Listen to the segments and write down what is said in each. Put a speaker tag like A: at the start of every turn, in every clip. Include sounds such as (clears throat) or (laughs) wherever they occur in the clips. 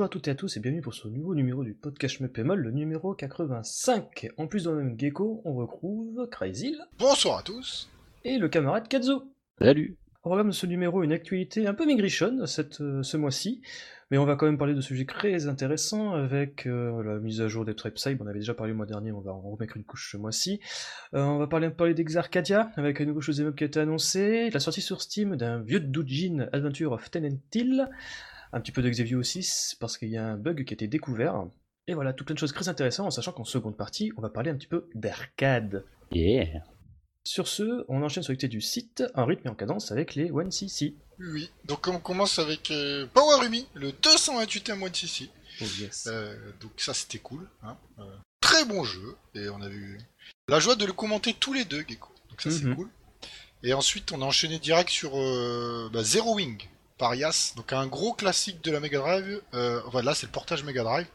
A: Bonjour à toutes et à tous et bienvenue pour ce nouveau numéro du podcast Mepémol, le numéro 85. En plus dans le même gecko, on retrouve Crazy
B: Bonsoir à tous.
A: et le camarade Kazo.
C: Salut.
A: Au programme de ce numéro, une actualité un peu maigrichonne cette, euh, ce mois-ci, mais on va quand même parler de sujets très intéressants avec euh, la mise à jour des Tripside, on avait déjà parlé le mois dernier, on va en remettre une couche ce mois-ci. Euh, on va parler un peu parler d'Exarcadia, avec un nouveau chose qui a été annoncé, la sortie sur Steam d'un vieux doujin Adventure of Ten and Till, un petit peu de Xavier aussi, parce qu'il y a un bug qui a été découvert. Et voilà, tout plein de choses très intéressantes, en sachant qu'en seconde partie, on va parler un petit peu d'arcade.
C: Yeah.
A: Sur ce, on enchaîne sur l'activité du site, en rythme et en cadence avec les 1cc.
B: Oui, oui. Donc on commence avec euh, Power Umi, le 228e mois de CC.
A: Oh yes.
B: Euh, donc ça c'était cool. Hein. Euh, très bon jeu. Et on a eu la joie de le commenter tous les deux, Gecko. Donc ça c'est
A: Mhm.
B: cool. Et ensuite on a enchaîné direct sur euh, bah, Zero Wing par Yas. Donc un gros classique de la Mega Drive. Euh, enfin là c'est le portage Mega Drive.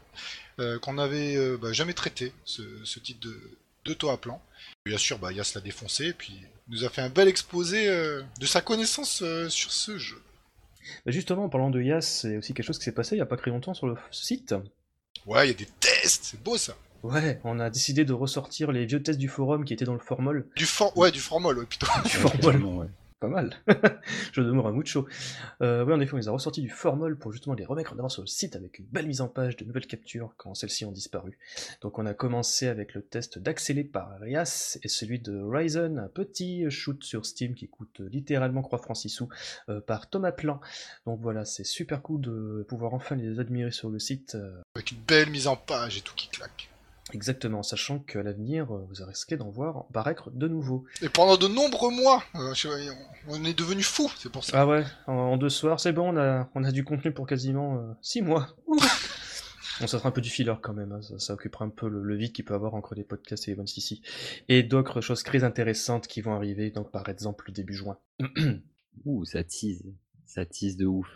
B: euh, qu'on avait euh, bah, jamais traité, ce, ce titre de, de toit à plan. Bien sûr, bah, Yas l'a défoncé, et puis il nous a fait un bel exposé euh, de sa connaissance euh, sur ce jeu.
A: Bah justement, en parlant de Yas, c'est aussi quelque chose qui s'est passé il n'y a pas très longtemps sur le site.
B: Ouais, il y a des tests, c'est beau ça.
A: Ouais, on a décidé de ressortir les vieux tests du forum qui étaient dans le formol.
B: Du for... Ouais, du formol, ouais, putain.
A: Du formol,
C: ouais.
A: Pas mal. (laughs) Je demeure un mucho. Euh, ouais, en effet, on les a ressortis du formol pour justement les remettre en avant sur le site avec une belle mise en page de nouvelles captures quand celles-ci ont disparu. Donc on a commencé avec le test d'Accélé par Arias et celui de Ryzen, un petit shoot sur Steam qui coûte littéralement croix francs 6 sous euh, par Thomas Plan. Donc voilà, c'est super cool de pouvoir enfin les admirer sur le site. euh,
B: Avec une belle mise en page et tout qui claque.
A: Exactement, sachant qu'à l'avenir, euh, vous risquez d'en voir apparaître de nouveau.
B: Et pendant de nombreux mois, euh, je- on est devenu fou, c'est pour ça.
A: Ah ouais, en, en deux soirs, c'est bon, on a, on a du contenu pour quasiment euh, six mois. (laughs) Bon, ça sera un peu du filler quand même, hein, ça, ça occupera un peu le, le vide qu'il peut avoir entre les podcasts et les 26 Et d'autres choses très intéressantes qui vont arriver, donc par exemple début juin. (clears throat)
C: Ouh, ça tease. Ça tease de ouf.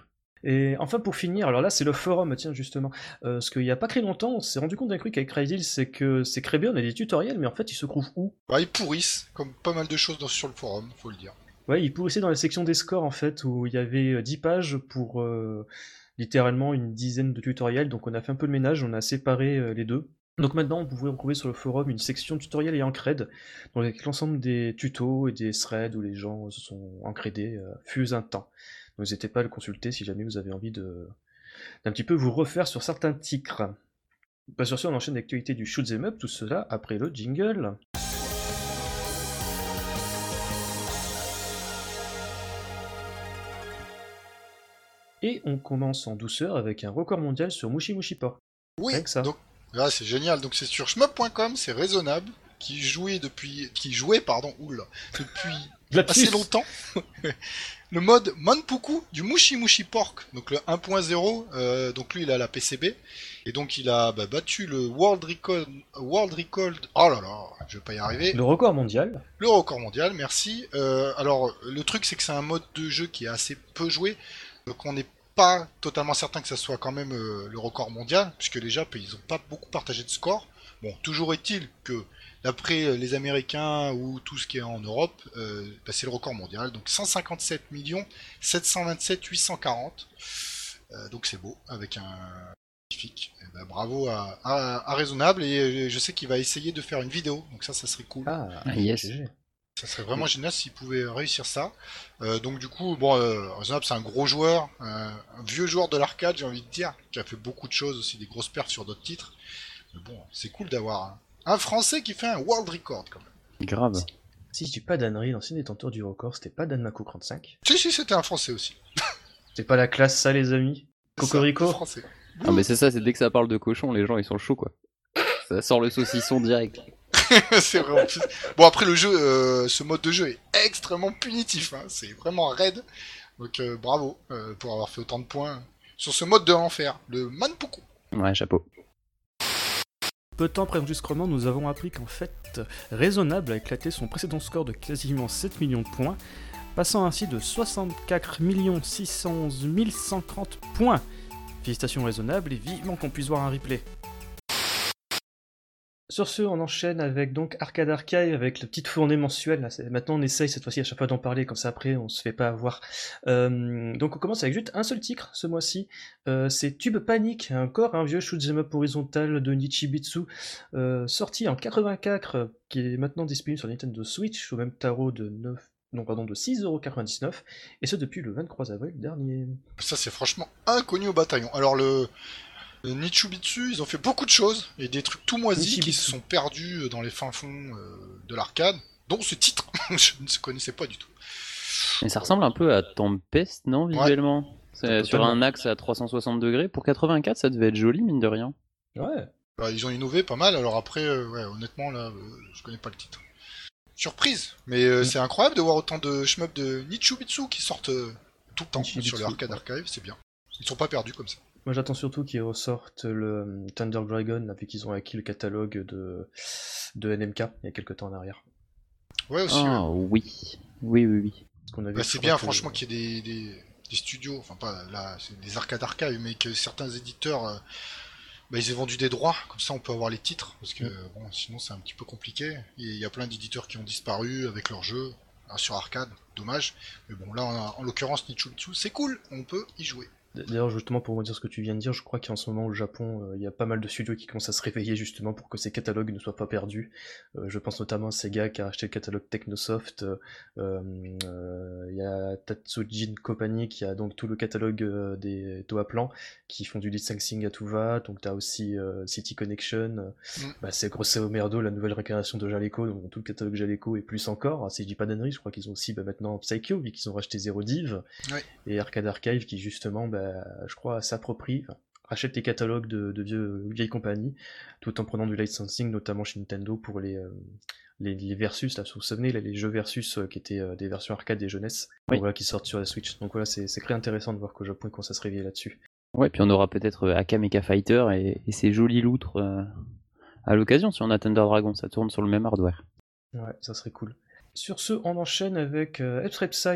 A: Et enfin pour finir, alors là c'est le forum, tiens justement, euh, parce qu'il y a pas très longtemps, on s'est rendu compte d'un truc avec Crazy, c'est que c'est bien, on a des tutoriels, mais en fait ils se trouvent où?
B: Bah, ils pourrissent, comme pas mal de choses dans- sur le forum, faut le dire.
A: Ouais, il pourrissait dans la section des scores en fait, où il y avait euh, 10 pages pour euh, littéralement une dizaine de tutoriels, donc on a fait un peu le ménage, on a séparé euh, les deux. Donc maintenant, vous pouvez retrouver sur le forum une section tutoriel et encred, donc avec l'ensemble des tutos et des threads où les gens se sont encrédés, euh, fut un temps. N'hésitez pas à le consulter si jamais vous avez envie de d'un petit peu vous refaire sur certains titres. Bah, sur ce, on enchaîne l'actualité du shoot 'em up, tout cela après le jingle. Et on commence en douceur avec un record mondial sur Mushi Mushi Pork.
B: Oui,
A: ça.
B: donc là c'est génial. Donc c'est sur shmup.com, c'est raisonnable, qui jouait depuis, qui jouait pardon, oula, depuis assez longtemps. (laughs) le mode Manpuku du Mushi Mushi Pork, donc le 1.0. euh, donc lui il a la PCB et donc il a bah, battu le World Record, World Record. Oh là là, je vais pas y arriver.
A: Le record mondial.
B: Le record mondial, merci. Euh, alors, le truc, c'est que c'est un mode de jeu qui est assez peu joué, donc on n'est pas totalement certain que ça soit quand même euh, le record mondial, puisque les Japs, ils ont pas beaucoup partagé de score. Bon, toujours est-il que, d'après euh, les Américains ou tout ce qui est en Europe, euh, bah, c'est le record mondial, donc 157 727 840. Euh, donc c'est beau, avec un magnifique. Eh ben, bravo à, à, à Raisonnable, et je sais qu'il va essayer de faire une vidéo, donc ça, ça serait cool.
A: Ah,
C: Ah, yes.
B: Ça serait vraiment génial s'il pouvait réussir ça. Euh, donc du coup, bon, euh, Raisonnable, c'est un gros joueur, euh, un vieux joueur de l'arcade, j'ai envie de dire, qui a fait beaucoup de choses, aussi des grosses pertes sur d'autres titres. Mais bon, c'est cool d'avoir un, un Français qui fait un world record quand même.
C: Grave.
A: Si je dis pas d'annerie, l'ancien détenteur du record, c'était pas Dan Mako 35.
B: Si, si, c'était un Français aussi.
A: C'est pas la classe, ça, les amis?
B: C'est ça,
A: Cocorico?
B: un Français.
C: Ah, mais c'est ça, c'est dès que ça parle de cochon, les gens ils sont chauds quoi. Ça sort le saucisson direct. (laughs)
B: c'est vrai. en plus. Bon après le jeu, euh, ce mode de jeu est extrêmement punitif. hein. C'est vraiment raide. Donc euh, bravo euh, pour avoir fait autant de points sur ce mode de l'enfer, le Manpuku.
C: Ouais, chapeau.
A: Peu de temps après l'enregistrement, nous avons appris qu'en fait, Raisonnable a éclaté son précédent score de quasiment 7 millions de points, passant ainsi de 64 611 130 points. Félicitations Raisonnable et vivement qu'on puisse voir un replay. Sur ce, on enchaîne avec donc Arcade Archive avec le petite fournée mensuelle. Maintenant, on essaye cette fois-ci à chaque fois d'en parler, comme ça après, on se fait pas avoir. Euh, donc, on commence avec juste un seul titre ce mois-ci. Euh, c'est Tube Panic, encore un vieux shoot'em up horizontal de Nichibitsu, euh, sorti en 84, qui est maintenant disponible sur Nintendo Switch au même tarot de 9 non pardon de 6,99€ et ce depuis le 23 avril dernier.
B: Ça c'est franchement inconnu au bataillon. Alors le Nichibitsu, ils ont fait beaucoup de choses et des trucs tout moisis qui se sont perdus dans les fins fonds euh, de l'arcade, dont ce titre, (laughs) je ne connaissais pas du tout.
C: Mais ça ressemble un peu à Tempest, non, visuellement? C'est sur un axe à 360 degrés. Pour 84, ça devait être joli, mine de rien.
A: Ouais.
B: Bah, ils ont innové pas mal, alors après, euh, ouais, honnêtement, là, euh, je connais pas le titre. Surprise Mais mm. c'est incroyable de voir autant de shmups de Nichibitsu qui sortent tout le temps sur le Arcade Archive, c'est bien. Ils sont pas perdus comme ça.
A: Moi j'attends surtout qu'ils ressortent le euh, Thunder Dragon, vu qu'ils ont acquis le catalogue de, de NMK il y a quelques temps en arrière.
B: Ouais aussi.
C: Ah oui. Oui, oui, oui.
B: Bah, c'est bien franchement qu'il y ait des, des, studios, enfin pas là, c'est des arcades archives, mais que certains éditeurs, euh, bah, ils aient vendu des droits, comme ça on peut avoir les titres, parce que mm. bon, sinon c'est un petit peu compliqué. Il y a plein d'éditeurs qui ont disparu avec leurs jeux hein, sur arcade, dommage. Mais bon là en, en l'occurrence Nichultsu, c'est cool, on peut y jouer.
A: D'ailleurs, justement, pour dire ce que tu viens de dire, je crois qu'en ce moment au Japon, euh, il y a pas mal de studios qui commencent à se réveiller justement pour que ces catalogues ne soient pas perdus. Euh, je pense notamment à Sega qui a acheté le catalogue Technosoft. Euh, il y a Tatsujin Company qui a donc tout le catalogue des Toa Plan qui font du licensing à tout va. Donc tu as aussi City Connection. Mm. Bah, c'est grosso merdo la nouvelle réincarnation de Jaleco, donc tout le catalogue Jaleco et plus encore. Si je dis pas d'annerie, je crois qu'ils ont aussi bah, maintenant Psycho, vu qu'ils ont racheté Zero Div. Et Arcade Archive qui justement bah, bah, je crois, s'approprie, rachète les catalogues de, vieux, vieilles compagnies, tout en prenant du licensing, notamment chez Nintendo pour les, euh, les, versus, là, vous vous souvenez, les jeux versus euh, qui étaient euh, des versions arcade des jeunesses, voilà, qui sortent sur la Switch. Donc voilà, c'est très intéressant de voir qu'au Japon, quand ça se réveille là-dessus.
C: Ouais, puis on aura peut-être Akameka Fighter et, et ces jolis loutres à l'occasion si on a Thunder Dragon, ça tourne sur le même hardware.
A: Ouais, ça serait cool. Sur ce, on enchaîne avec euh.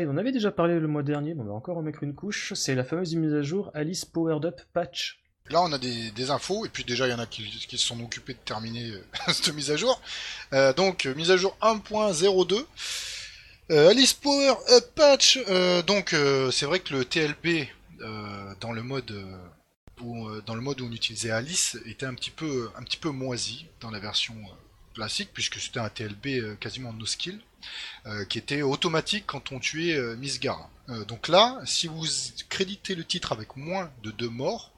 A: On avait déjà parlé le mois dernier, mais on va encore en mettre une couche. C'est la fameuse mise à jour Alice Powered Up Patch.
B: Là, on a des, infos, et puis déjà, il y en a qui, se sont occupés de terminer euh, (laughs) cette mise à jour. Euh, donc, mise à jour 1.02. Euh, Alice Power Up Patch. donc, c'est vrai que le TLB dans le mode où, dans le mode où on utilisait Alice était un petit peu, un petit peu moisi dans la version classique, puisque c'était un TLB quasiment no skill. Euh, qui était automatique quand on tuait euh, Miss Gara. Euh, donc là, si vous créditez le titre avec moins de deux morts,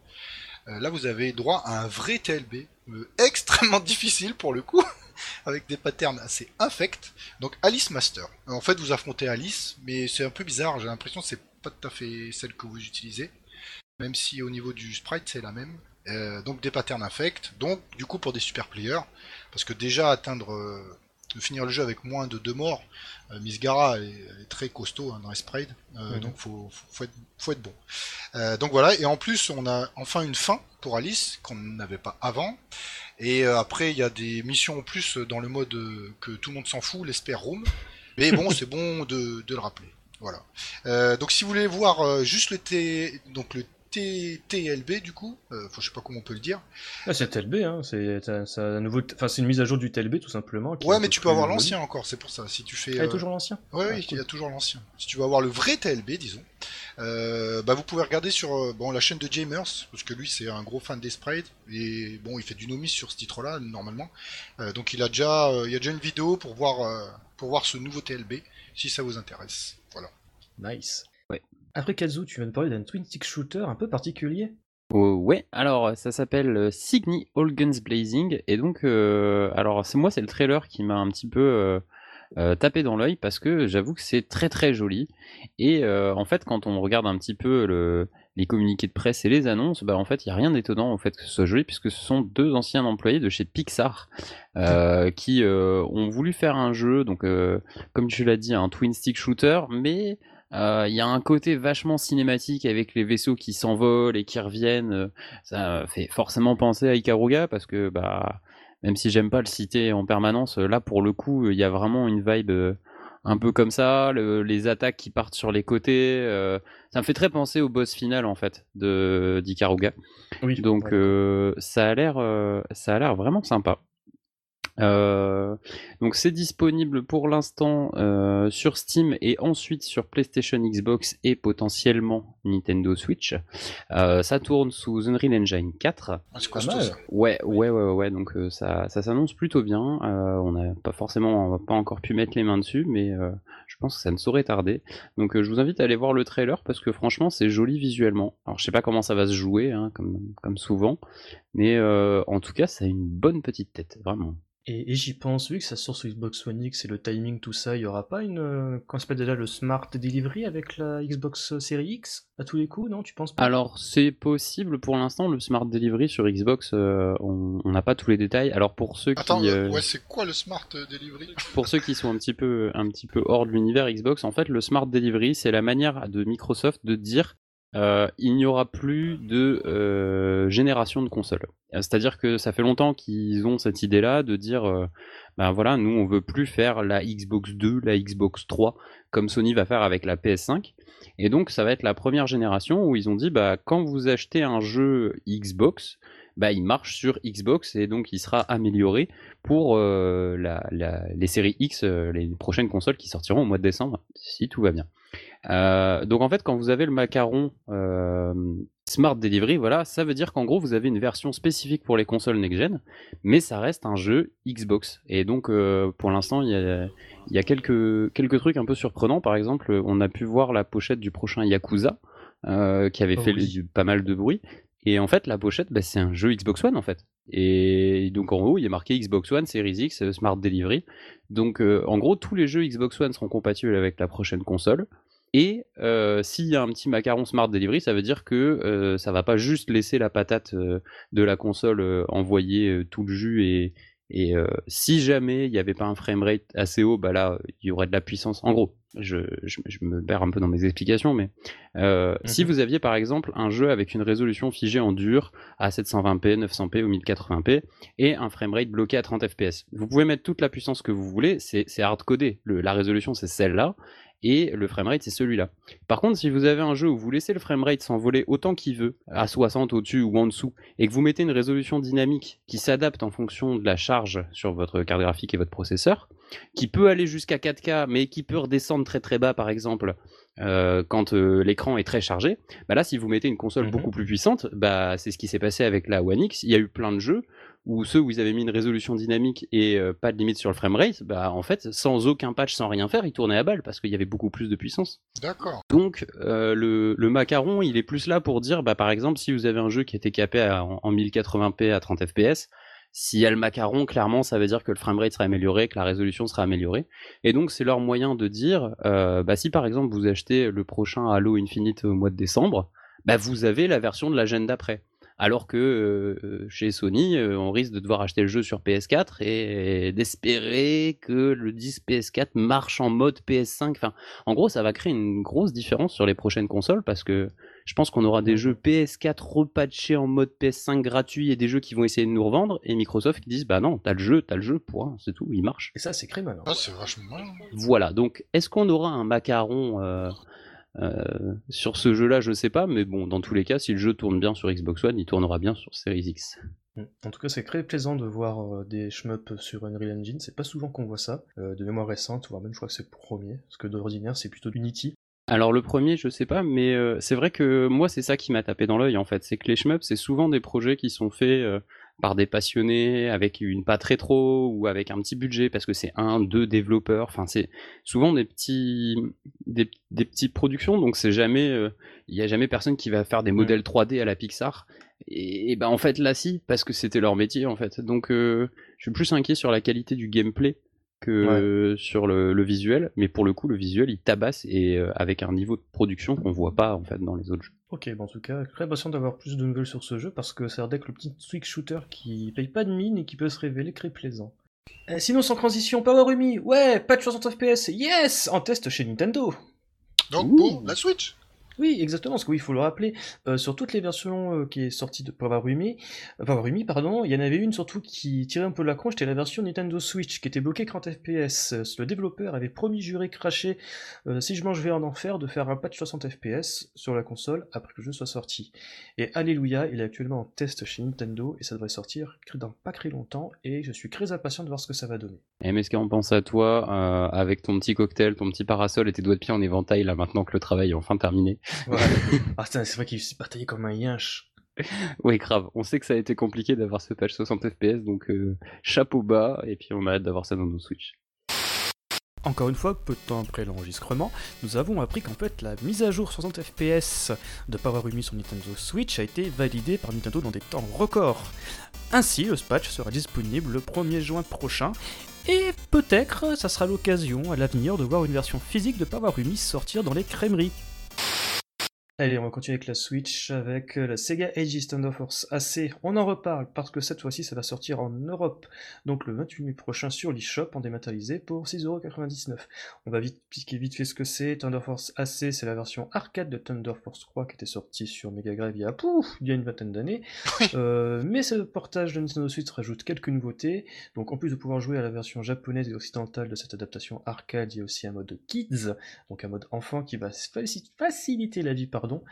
B: là vous avez droit à un vrai TLB, (laughs) extrêmement difficile pour le coup, (laughs) avec des patterns assez infects. Donc Alice Master. En fait, vous affrontez Alice, mais c'est un peu bizarre, j'ai l'impression que c'est pas tout à fait celle que vous utilisez, même si au niveau du sprite c'est la même. Donc des patterns infects, donc du coup pour des super players, parce que déjà atteindre de finir le jeu avec moins de deux morts. Euh, Miss Gara est, très costaud hein, dans les euh, donc faut, faut, être, faut être bon. Euh, donc voilà, et en plus on a enfin une fin pour Alice qu'on n'avait pas avant. Et après il y a des missions en plus dans le mode que tout le monde s'en fout, l'Esper Room. Mais bon, (laughs) c'est bon de, de, le rappeler. Voilà. donc si vous voulez voir juste le T, donc le TLB du coup, euh, je sais pas comment on peut le dire.
A: Ah, c'est TLB, hein. c'est un nouveau, enfin c'est une mise à jour du TLB tout simplement.
B: Ouais, mais tu peux avoir l'ancien encore, c'est pour ça. Si tu fais,
A: ah, il y a toujours l'ancien?
B: Ouais, oui, il y a toujours l'ancien. Si tu veux avoir le vrai TLB, disons, euh, bah vous pouvez regarder sur euh, bon la chaîne de Jamers, parce que lui c'est un gros fan des sprites et bon il fait du nomis sur ce titre-là normalement. donc il a déjà, il y a déjà une vidéo pour voir pour voir ce nouveau TLB si ça vous intéresse. Voilà.
A: Nice. Après Kazu, tu viens de parler d'un twin stick shooter un peu particulier.
C: Oh, ouais, alors ça s'appelle euh, Signy All Guns Blazing. Et donc euh, alors c'est moi c'est le trailer qui m'a un petit peu euh, tapé dans l'œil parce que j'avoue que c'est très très joli. Et en fait quand on regarde un petit peu le, les communiqués de presse et les annonces, bah en fait il y a rien d'étonnant au fait que ce soit joli puisque ce sont deux anciens employés de chez Pixar (laughs) qui ont voulu faire un jeu donc comme tu l'as dit un twin stick shooter mais il euh, y a un côté vachement cinématique avec les vaisseaux qui s'envolent et qui reviennent. Euh, ça fait forcément penser à Ikaruga parce que bah même si j'aime pas le citer en permanence, là pour le coup il y a vraiment une vibe euh, un peu comme ça, les attaques qui partent sur les côtés. ça me fait très penser au boss final en fait de d'Ikaruga. Oui, Donc ça a l'air ça a l'air vraiment sympa. Euh, donc c'est disponible pour l'instant euh, sur Steam et ensuite sur PlayStation, Xbox et potentiellement Nintendo Switch. Euh, ça tourne sous Unreal Engine 4.
B: Ah, c'est.
C: Ouais, ouais, ouais, ouais. Donc euh, ça, ça s'annonce plutôt bien. Euh, on n'a pas forcément, on va pas encore pu mettre les mains dessus, mais euh, je pense que ça ne saurait tarder. Donc euh, je vous invite à aller voir le trailer parce que franchement c'est joli visuellement. Alors je sais pas comment ça va se jouer, hein, comme, comme souvent, mais euh, en tout cas ça a une bonne petite tête, vraiment.
A: Et, et j'y pense, vu que ça sort sur Xbox One X et le timing, tout ça, il y aura pas une. Euh, qu'on s'appelle déjà le Smart Delivery avec la Xbox Series X à tous les coups, non Tu penses pas?
C: Alors c'est possible pour l'instant le Smart Delivery sur Xbox, euh, on n'a pas tous les détails. Alors pour ceux qui
B: Attends,
C: euh,
B: ouais, c'est quoi le Smart euh, Delivery?
C: pour ceux qui sont un petit peu un petit peu hors de l'univers Xbox, en fait, le Smart Delivery, c'est la manière de Microsoft de dire euh, il n'y aura plus de euh, génération de consoles. Euh, C'est-à-dire que ça fait longtemps qu'ils ont cette idée-là de dire, ben voilà, nous on veut plus faire la Xbox 2, la Xbox 3 comme Sony va faire avec la PS5. Et donc ça va être la première génération où ils ont dit, bah quand vous achetez un jeu Xbox, bah il marche sur Xbox et donc il sera amélioré pour euh, la, la- les séries X, euh, les prochaines consoles qui sortiront au mois de décembre, si tout va bien. Euh, donc en fait, quand vous avez le macaron euh, Smart Delivery, voilà, ça veut dire qu'en gros vous avez une version spécifique pour les consoles next-gen, mais ça reste un jeu Xbox. Et donc euh, pour l'instant, il y a, il y a quelques, quelques trucs un peu surprenants. Par exemple, on a pu voir la pochette du prochain Yakuza, qui avait
A: Oh
C: fait
A: oui.
C: pas mal de bruit. Et en fait, la pochette, bah, c'est un jeu Xbox One en fait. Et donc en haut, il y a marqué Xbox One, Series X, euh, Smart Delivery. Donc euh, en gros, tous les jeux Xbox One seront compatibles avec la prochaine console. Et euh, s'il y a un petit macaron Smart Delivery, ça veut dire que euh, ça va pas juste laisser la patate de la console envoyer tout le jus et, si jamais il n'y avait pas un framerate assez haut, bah là il y aurait de la puissance. En gros, je, je, je me perds un peu dans mes explications, mais euh, si
A: Mhm.
C: vous aviez par exemple un jeu avec une résolution figée en dur à 720p, 900p ou 1080p et un framerate bloqué à 30 fps, vous pouvez mettre toute la puissance que vous voulez, c'est hard-codé. Le- La résolution c'est celle-là et le framerate c'est celui-là. Par contre, si vous avez un jeu où vous laissez le framerate s'envoler autant qu'il veut, à 60 au-dessus ou en dessous, et que vous mettez une résolution dynamique qui s'adapte en fonction de la charge sur votre carte graphique et votre processeur, qui peut aller jusqu'à 4K, mais qui peut redescendre très très bas par exemple euh, quand euh, l'écran est très chargé, bah là si vous mettez une console
A: Mhm.
C: beaucoup plus puissante, bah c'est ce qui s'est passé avec la One X. Il y a eu plein de jeux où ceux où ils avaient mis une résolution dynamique et euh, pas de limite sur le framerate, bah en fait sans aucun patch, sans rien faire, ils tournaient à balle parce qu'il y avait beaucoup plus de puissance.
B: D'accord.
C: Donc euh, le, le macaron, il est plus là pour dire, bah par exemple, si vous avez un jeu qui était capé à- en, en 1080p à 30 fps, s'il y a le macaron, clairement, ça veut dire que le framerate sera amélioré, que la résolution sera améliorée. Et donc c'est leur moyen de dire, euh, bah si par exemple vous achetez le prochain Halo Infinite au mois de décembre, bah vous avez la version de la gêne d'après. Alors que euh, chez Sony, euh, on risque de devoir acheter le jeu sur PS4 et, et d'espérer que le disque PS4 marche en mode PS5. Enfin, en gros, ça va créer une grosse différence sur les prochaines consoles parce que je pense qu'on aura des jeux PS4 repatchés en mode PS5 gratuit et des jeux qui vont essayer de nous revendre et Microsoft qui disent bah non, t'as le jeu, t'as le jeu, point, c'est tout, il marche.
A: Et ça, c'est très malin.
B: Ah, c'est vachement malin.
C: Voilà, donc est-ce qu'on aura un macaron euh, euh, sur ce jeu-là? Je sais pas, mais bon, dans tous les cas, si le jeu tourne bien sur Xbox One, il tournera bien sur Series X.
A: Mm. En tout cas, c'est très plaisant de voir euh, des shmups sur Unreal Engine. C'est pas souvent qu'on voit ça. Euh, de mémoire récente, voire même je crois que c'est le premier. Parce que d'ordinaire, c'est plutôt Unity.
C: Alors le premier, je sais pas, mais euh, c'est vrai que moi c'est ça qui m'a tapé dans l'œil en fait, c'est que les shmups c'est souvent des projets qui sont faits euh, par des passionnés avec une patte rétro ou avec un petit budget parce que c'est un, deux développeurs, enfin c'est souvent des petits des, des petites productions donc c'est jamais euh, il y a jamais personne qui va faire des modèles 3D à la Pixar. Et, et ben en fait là si parce que c'était leur métier en fait. Donc euh, je suis plus inquiet sur la qualité du gameplay que sur le, le visuel, mais pour le coup, le visuel il tabasse et euh, avec un niveau de production qu'on voit pas en fait dans les autres jeux.
A: Ok, bon, en tout cas, très patient d'avoir plus de nouvelles sur ce jeu parce que ça a l'air d'être le petit Switch shooter qui paye pas de mine et qui peut se révéler très plaisant. Euh, sinon, sans transition, Power Umi, ouais, patch 60 FPS, yes En test chez Nintendo
B: Donc
C: Ouh.
B: pour la Switch.
A: Oui, exactement, parce que oui, faut le rappeler, euh, sur toutes les versions euh, qui est sortie de Power Rumi, euh, Power Rumi, pardon, il y en avait une surtout qui tirait un peu la cronche, c'était la version Nintendo Switch, qui était bloquée 30 FPS. Le développeur avait promis, juré, craché, si je mange vais en enfer, de faire un patch 60 FPS sur la console après que le jeu soit sorti. Et alléluia, il est actuellement en test chez Nintendo, et ça devrait sortir dans pas très longtemps, et je suis très impatient de voir ce que ça va donner.
C: Et MSK, on pense à toi, avec ton petit cocktail, ton petit parasol et tes doigts de pied en éventail, là, maintenant que le travail est enfin terminé.
A: Ouais. (laughs) ah c'est vrai qu'il s'est bataillé comme un yinche.
C: Oui, grave. On sait que ça a été compliqué d'avoir ce patch 60 FPS, donc euh, chapeau bas, et puis on a hâte d'avoir ça dans nos Switch.
A: Encore une fois, peu de temps après l'enregistrement, nous avons appris qu'en fait la mise à jour 60 FPS de Power Rumi sur Nintendo Switch a été validée par Nintendo dans des temps records. Ainsi, le patch sera disponible le 1er juin prochain, et peut-être ça sera l'occasion à l'avenir de voir une version physique de Power Rumi sortir dans les crèmeries. Allez, on va continuer avec la Switch, avec euh, la Sega Aegis Thunder Force AC. On en reparle parce que cette fois-ci, ça va sortir en Europe, donc le 28 mai prochain sur l'eShop en dématérialisé pour 6,99€. On va vite piquer vite fait ce que c'est. Thunder Force AC, c'est la version arcade de Thunder Force 3 qui était sortie sur Mega Drive il y a, pouf, il y a une vingtaine d'années. Euh, mais ce portage de Nintendo Switch rajoute quelques nouveautés. Donc en plus de pouvoir jouer à la version japonaise et occidentale de cette adaptation arcade, il y a aussi un mode Kids, donc un mode enfant qui va faci- faciliter la vie, pardon.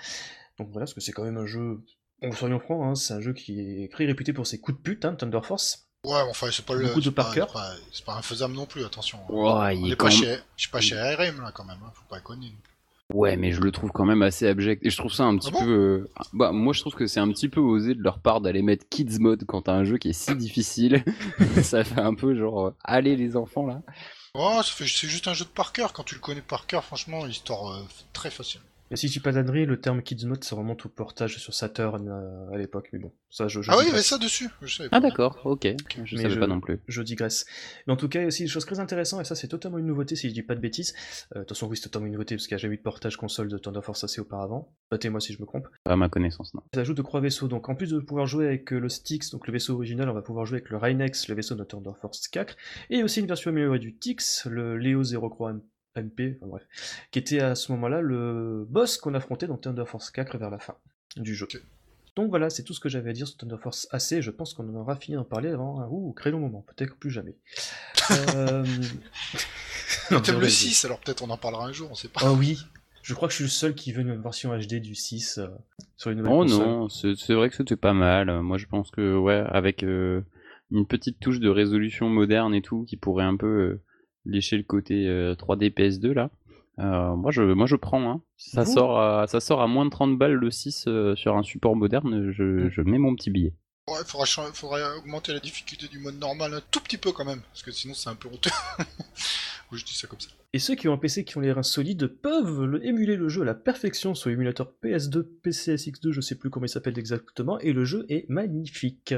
A: Donc voilà, parce que c'est quand même un jeu, on soyons francs, hein, c'est un jeu qui est très réputé pour ses coups de pute, hein, Thunder Force.
B: Ouais, mais enfin, c'est pas le.
A: Beaucoup de par cœur.
B: c'est pas- infaisable non plus, attention.
C: Ouais, il est
B: pas
C: même-
B: chez, je suis pas chez ARM là quand même, hein, faut pas déconner.
C: Ouais, mais je le trouve quand même assez abject. Et je trouve ça un petit
B: Ah bon
C: peu. euh, Bah, moi, je trouve que c'est un petit peu osé de leur part d'aller mettre Kids Mode quand t'as un jeu qui est si difficile. (laughs) ça fait un peu genre, euh, allez les enfants là.
B: Oh, ça fait- c'est juste un jeu de par cœur. Quand tu le connais par cœur, franchement, l'histoire euh, très facile.
A: Et si je dis pas d'annerie, le terme Kids Mode, ça remonte au portage sur Saturn euh, à l'époque, mais bon, ça je, je
B: Ah oui, il y avait ça dessus. Je savais
C: Ah
B: pas.
C: d'accord, ok. Je
A: Mais
C: savais
A: je-
C: pas non plus.
A: je digresse. Mais en tout cas, il y a aussi des choses très intéressantes, et ça c'est totalement une nouveauté si je dis pas de bêtises. Euh, de toute façon, oui, c'est totalement une nouveauté parce qu'il n'y a jamais eu de portage console de Thunder Force AC auparavant. Battez-moi si je me trompe.
C: Pas à ma connaissance, non.
A: Ça ajoute de croix vaisseaux, donc en plus de pouvoir jouer avec euh, le Styx, donc le vaisseau original, on va pouvoir jouer avec le Rheinex, le vaisseau de Thunder Force 4, et aussi une version améliorée du Tyx, le Leo 0 Croix MP, enfin bref, qui était à ce moment-là le boss qu'on affrontait dans Thunder Force 4 vers la fin du jeu. Donc voilà, c'est tout ce que j'avais à dire sur Thunder Force AC, je pense qu'on en aura fini d'en parler avant un ouh, très long moment, peut-être plus jamais. Euh... (laughs) non,
B: le
A: vrai,
B: 6, alors peut-être on en parlera un jour, on sait pas.
A: Ah oui, je crois que je suis le seul qui veut une version HD du 6 euh, sur les nouvelles
C: Oh non, c'est vrai que c'était pas mal. Moi, je pense que, ouais, avec euh, une petite touche de résolution moderne et tout, qui pourrait un peu euh, lécher le côté euh, 3D PS2 là. Euh, moi, je, moi, je prends. Hein. Ça
A: Vous
C: sort, à, ça sort à moins de 30 balles le 6 euh, sur un support moderne, je,
A: Mm.
C: je mets mon petit billet.
B: Ouais, faudra, faudra augmenter la difficulté du mode normal un tout petit peu quand même, parce que sinon c'est un peu honteux. (laughs) je dis ça comme ça.
A: Et ceux qui ont un PC qui ont les reins solides peuvent le- émuler le jeu à la perfection sur l'émulateur PS2, PCSX2, je sais plus comment il s'appelle exactement, et le jeu est magnifique.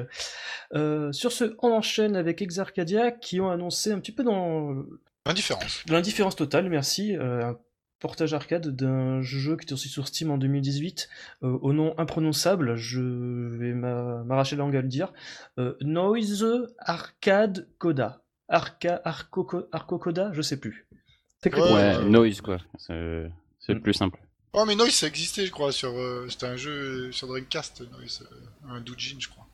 A: Euh, sur ce, on enchaîne avec Exarcadia qui ont annoncé un petit peu dans
B: Indifférence.
A: dans l'indifférence totale, merci, euh, un portage arcade d'un jeu qui était aussi sur Steam en 2018, euh, au nom imprononçable, je vais m'a- m'arracher la langue à le dire, euh, Noise Arcade Coda. Arca, Arco, Arco Coda, je sais plus. C'est
B: Ouais,
C: Ouais, noise quoi. C'est
A: Mm.
C: plus simple.
B: Oh, mais Noise ça existait, je crois, sur. euh, C'était un jeu sur Dreamcast, Noise. euh, un doujin, je crois.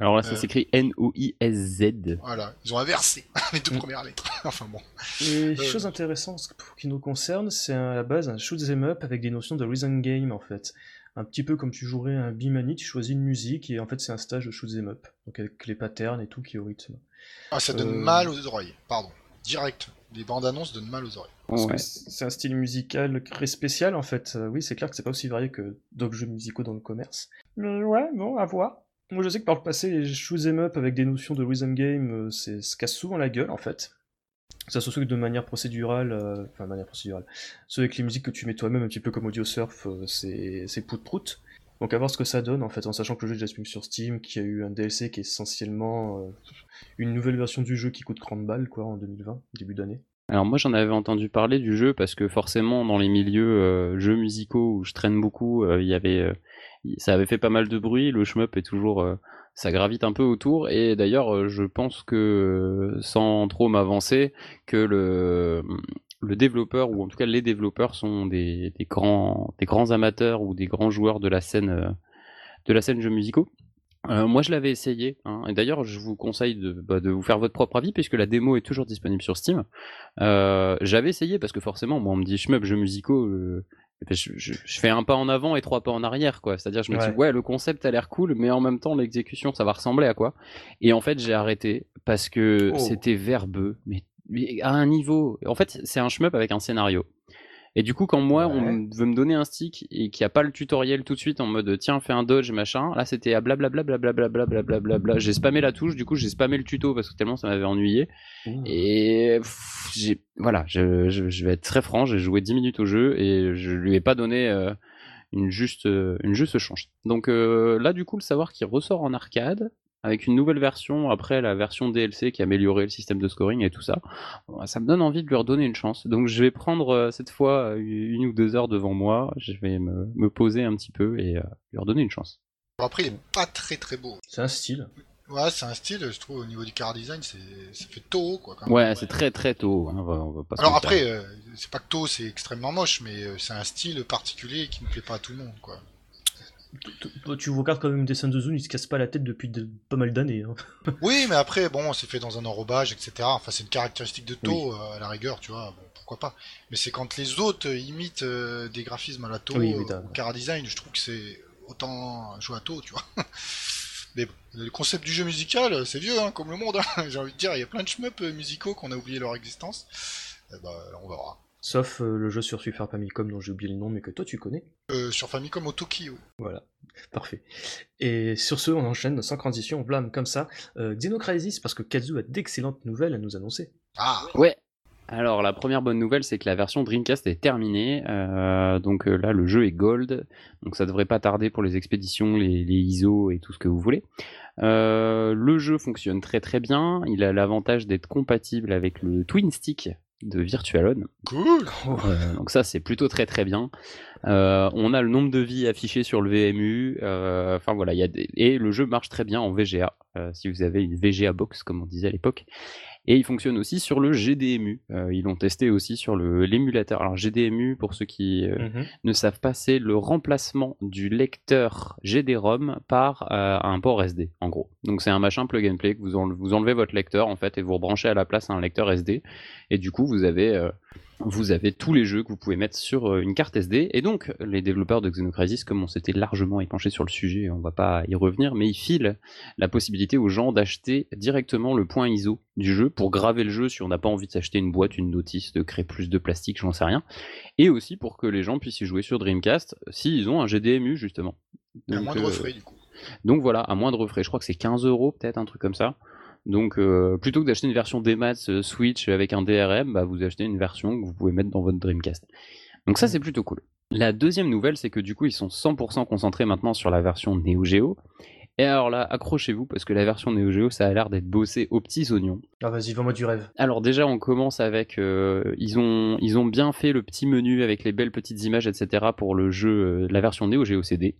C: Alors là, ça
B: Euh.
C: s'écrit N-O-I-S-Z.
B: Voilà, ils ont inversé (laughs) les deux
A: Mm.
B: premières lettres. (laughs) enfin bon.
A: Et
B: Euh.
A: chose intéressante pour- qui nous concerne, c'est à la base un shoot 'em up avec des notions de rhythm game en fait. Un petit peu comme tu jouerais un Bimani, tu choisis une musique et en fait c'est un stage de shoot 'em up. Donc avec les patterns et tout qui est au rythme.
B: Ah, ça donne
A: Euh.
B: mal aux oreilles, pardon. Direct. Les bandes annonces donnent mal aux oreilles.
C: Ouais.
A: c'est un style musical très spécial en fait. Euh, oui, c'est clair que c'est pas aussi varié que d'autres jeux musicaux dans le commerce. Mais ouais, bon, à voir. Moi je sais que par le passé, les shoot 'em up avec des notions de rhythm game, euh, c'est se casse souvent la gueule en fait. Ça se de manière procédurale, euh, enfin manière procédurale. Ceux avec les musiques que tu mets toi-même, un petit peu comme Audio Surf, euh, c'est prout-prout. Donc à voir ce que ça donne en fait, en sachant que le jeu est déjà sur Steam, qu'il y a eu un DLC qui est essentiellement euh, une nouvelle version du jeu qui coûte 30 balles quoi en 2020, début d'année.
C: Alors moi j'en avais entendu parler du jeu parce que forcément dans les milieux euh, jeux musicaux où je traîne beaucoup, euh, il y avait, euh, ça avait fait pas mal de bruit. Le shmup est toujours, ça gravite un peu autour. Et d'ailleurs je pense que sans trop m'avancer que le le développeur ou en tout cas les développeurs sont des, des grands des grands amateurs ou des grands joueurs de la scène de la scène jeux musicaux. Euh, moi, je l'avais essayé, hein, et d'ailleurs, je vous conseille de, bah, de, vous faire votre propre avis, puisque la démo est toujours disponible sur Steam. Euh, J'avais essayé, parce que forcément, moi, on me dit shmup, jeux musicaux, euh, je, je, je, fais un pas en avant et trois pas en arrière, quoi. C'est-à-dire, je me ouais. dis, ouais, le concept a l'air cool, mais en même temps, l'exécution, ça va ressembler à quoi? Et en fait, j'ai arrêté, parce que oh. c'était verbeux, mais, mais, à un niveau... En fait, c'est un shmup avec un scénario. Et du coup, quand moi, ouais. on veut me donner un stick et qu'il n'y a pas le tutoriel tout de suite en mode tiens, fais un dodge, machin, là c'était à blablabla, blablabla, blablabla, blablabla. J'ai spammé la touche, du coup, j'ai spammé le tuto parce que tellement ça m'avait ennuyé. Mmh. Et j'ai, voilà, je, je, je, vais être très franc, j'ai joué 10 minutes au jeu et je lui ai pas donné euh, une juste, euh, une juste chance. Donc euh, là, du coup, le savoir qu'il ressort en arcade, avec une nouvelle version, après la version DLC qui a amélioré le système de scoring et tout ça, ça me donne envie de lui redonner une chance. Donc je vais prendre euh, cette fois une ou deux heures devant moi, je vais me, me poser un petit peu et euh, lui redonner une chance.
B: Après, il est pas très très beau.
A: C'est un style.
B: Ouais, c'est un style, je trouve, au niveau du car design, c'est fait tôt, quoi.
C: Quand ouais, c'est très très tôt. Hein, on va, on va pas
B: Alors après, euh, c'est pas que tôt, c'est extrêmement moche, mais euh, c'est un style particulier qui ne plaît pas à tout le monde, quoi.
A: Tu regardes quand même des scènes de Zoom, ils se cassent pas la tête depuis de, pas mal d'années. Hein. (laughs)
B: oui, mais après, bon, c'est fait dans un enrobage, etc. Enfin, c'est une caractéristique de To, oui. euh, à la rigueur, tu vois. Bon, pourquoi pas. Mais c'est quand les autres imitent euh, des graphismes à la To, oui, oui, au Cara Design, je trouve que c'est autant jouer à To, tu vois. (laughs) mais bon, le concept du jeu musical, c'est vieux, hein, comme le monde. Hein. (laughs) J'ai envie de dire, il y a plein de shmups musicaux qu'on a oublié leur existence. Eh ben, on verra.
A: Sauf euh, le jeu sur Super Famicom dont j'ai oublié le nom mais que toi tu connais.
B: Euh, sur Famicom Otoki, oui.
A: Voilà, parfait. Et sur ce, on enchaîne sans transition, on blâme comme ça. Euh, Xenocrisis, parce que Kazu a d'excellentes nouvelles à nous annoncer.
B: Ah
C: Ouais alors la première bonne nouvelle c'est que la version Dreamcast est terminée, euh, donc euh, là le jeu est gold, donc ça devrait pas tarder pour les expéditions, les, les ISO et tout ce que vous voulez. Euh, le jeu fonctionne très très bien, il a l'avantage d'être compatible avec le Twin Stick de Virtualon.
B: Cool.
C: Euh, donc ça c'est plutôt très très bien. Euh, on a le nombre de vies affiché sur le VMU. Euh, enfin voilà, il y a des... et le jeu marche très bien en VGA. Si vous avez une VGA box comme on disait à l'époque. Et il fonctionne aussi sur le GDMU. Euh, ils l'ont testé aussi sur l'émulateur. Alors GDMU, pour ceux qui euh, mm -hmm. ne savent pas, c'est le remplacement du lecteur GD-ROM par euh, un port SD, en gros. Donc c'est un machin plug and play que vous, enlevez, vous enlevez votre lecteur en fait et vous rebranchez à la place un lecteur SD. Et du coup, vous avez vous avez tous les jeux que vous pouvez mettre sur une carte SD. Et donc, les développeurs de Xenocrisis, comme on s'était largement épanché sur le sujet, on va pas y revenir, mais ils filent la possibilité aux gens d'acheter directement le point ISO du jeu pour graver le jeu si on n'a pas envie de s'acheter une boîte, une notice, de créer plus de plastique, j'en sais rien. Et aussi pour que les gens puissent y jouer sur Dreamcast s'ils ont un GDMU, justement.
B: Donc, à moindre euh, frais, du coup.
C: Donc voilà, à moindre frais. Je crois que c'est 15 euros, peut-être, un truc comme ça. Donc euh, plutôt que d'acheter une version DMAX euh, Switch avec un DRM, bah, vous achetez une version que vous pouvez mettre dans votre Dreamcast. Donc ça c'est plutôt cool. La deuxième nouvelle c'est que du coup ils sont 100% concentrés maintenant sur la version Neo Geo. Et alors là, accrochez-vous parce que la version Neo Geo, ça a l'air d'être bossé aux petits oignons.
A: Ah vas-y, vends-moi du rêve.
C: Alors déjà, on commence avec, euh, ils ont, ils ont bien fait le petit menu avec les belles petites images, etc. pour le jeu, euh, la version Neo Geo CD.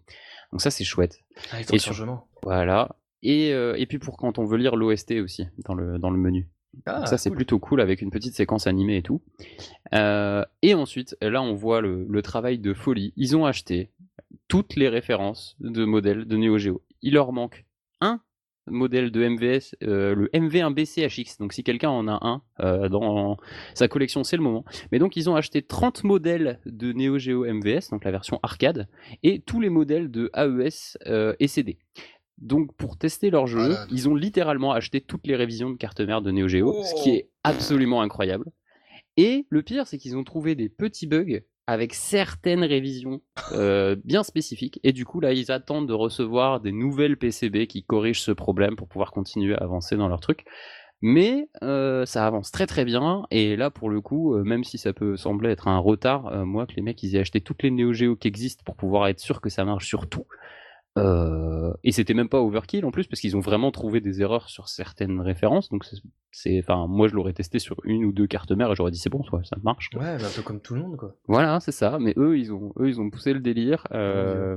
C: Donc ça, c'est chouette.
A: Ah, et sur...
C: Voilà. Et, euh, et puis pour quand on veut lire l'OST aussi dans le, dans le menu. Ah, ça c'est cool. plutôt cool avec une petite séquence animée et tout. Euh, et ensuite, là on voit le, le, travail de folie. Ils ont acheté toutes les références de modèles de Neo Geo. Il leur manque un modèle de MVS, euh, le MV1BCHX. Donc si quelqu'un en a un euh, dans sa collection, c'est le moment. Mais donc ils ont acheté 30 modèles de Neo Geo MVS, donc la version arcade, et tous les modèles de AES et CD. Donc pour tester leur jeu, voilà. ils ont littéralement acheté toutes les révisions de carte mère de Neo Geo, oh. ce qui est absolument incroyable. Et le pire, c'est qu'ils ont trouvé des petits bugs avec certaines révisions euh, (laughs) bien spécifiques. Et du coup, là, ils attendent de recevoir des nouvelles PCB qui corrigent ce problème pour pouvoir continuer à avancer dans leur truc. Mais euh, ça avance très très bien. Et là, pour le coup, euh, même si ça peut sembler être un retard, moi, que les mecs, ils aient acheté toutes les Neo Geo qui existent pour pouvoir être sûr que ça marche sur tout. Euh, et c'était même pas overkill en plus parce qu'ils ont vraiment trouvé des erreurs sur certaines références. Donc c'est, enfin, moi je l'aurais testé sur une ou deux cartes mères et j'aurais dit c'est bon, ça marche.
A: Quoi. Ouais, un peu comme tout le monde quoi.
C: Voilà, c'est ça. Mais eux ils ont, eux ils ont poussé le délire. Euh,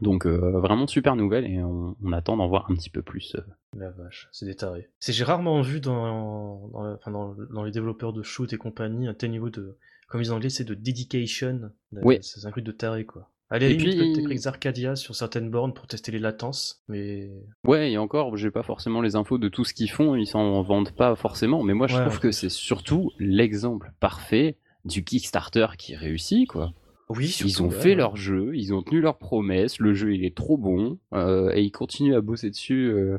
C: donc euh, vraiment super nouvelle et on, on attend d'en voir un petit peu plus
A: La vache, c'est des tarés. C'est j'ai rarement vu dans, dans, enfin, dans, dans, les développeurs de shoot et compagnie un tel niveau de, comme ils anglais, c'est de dedication.
C: Oui.
A: C'est un truc de taré quoi. Allez, et puis peut-être Arcadia sur certaines bornes pour tester les latences, mais.
C: Ouais, et encore, j'ai pas forcément les infos de tout ce qu'ils font, ils s'en vendent pas forcément, mais moi je trouve que c'est surtout l'exemple parfait du Kickstarter qui réussit, quoi.
A: Oui,
C: ils ont fait leur jeu, ils ont tenu leurs promesses, le jeu il est trop bon, euh, et ils continuent à bosser dessus euh,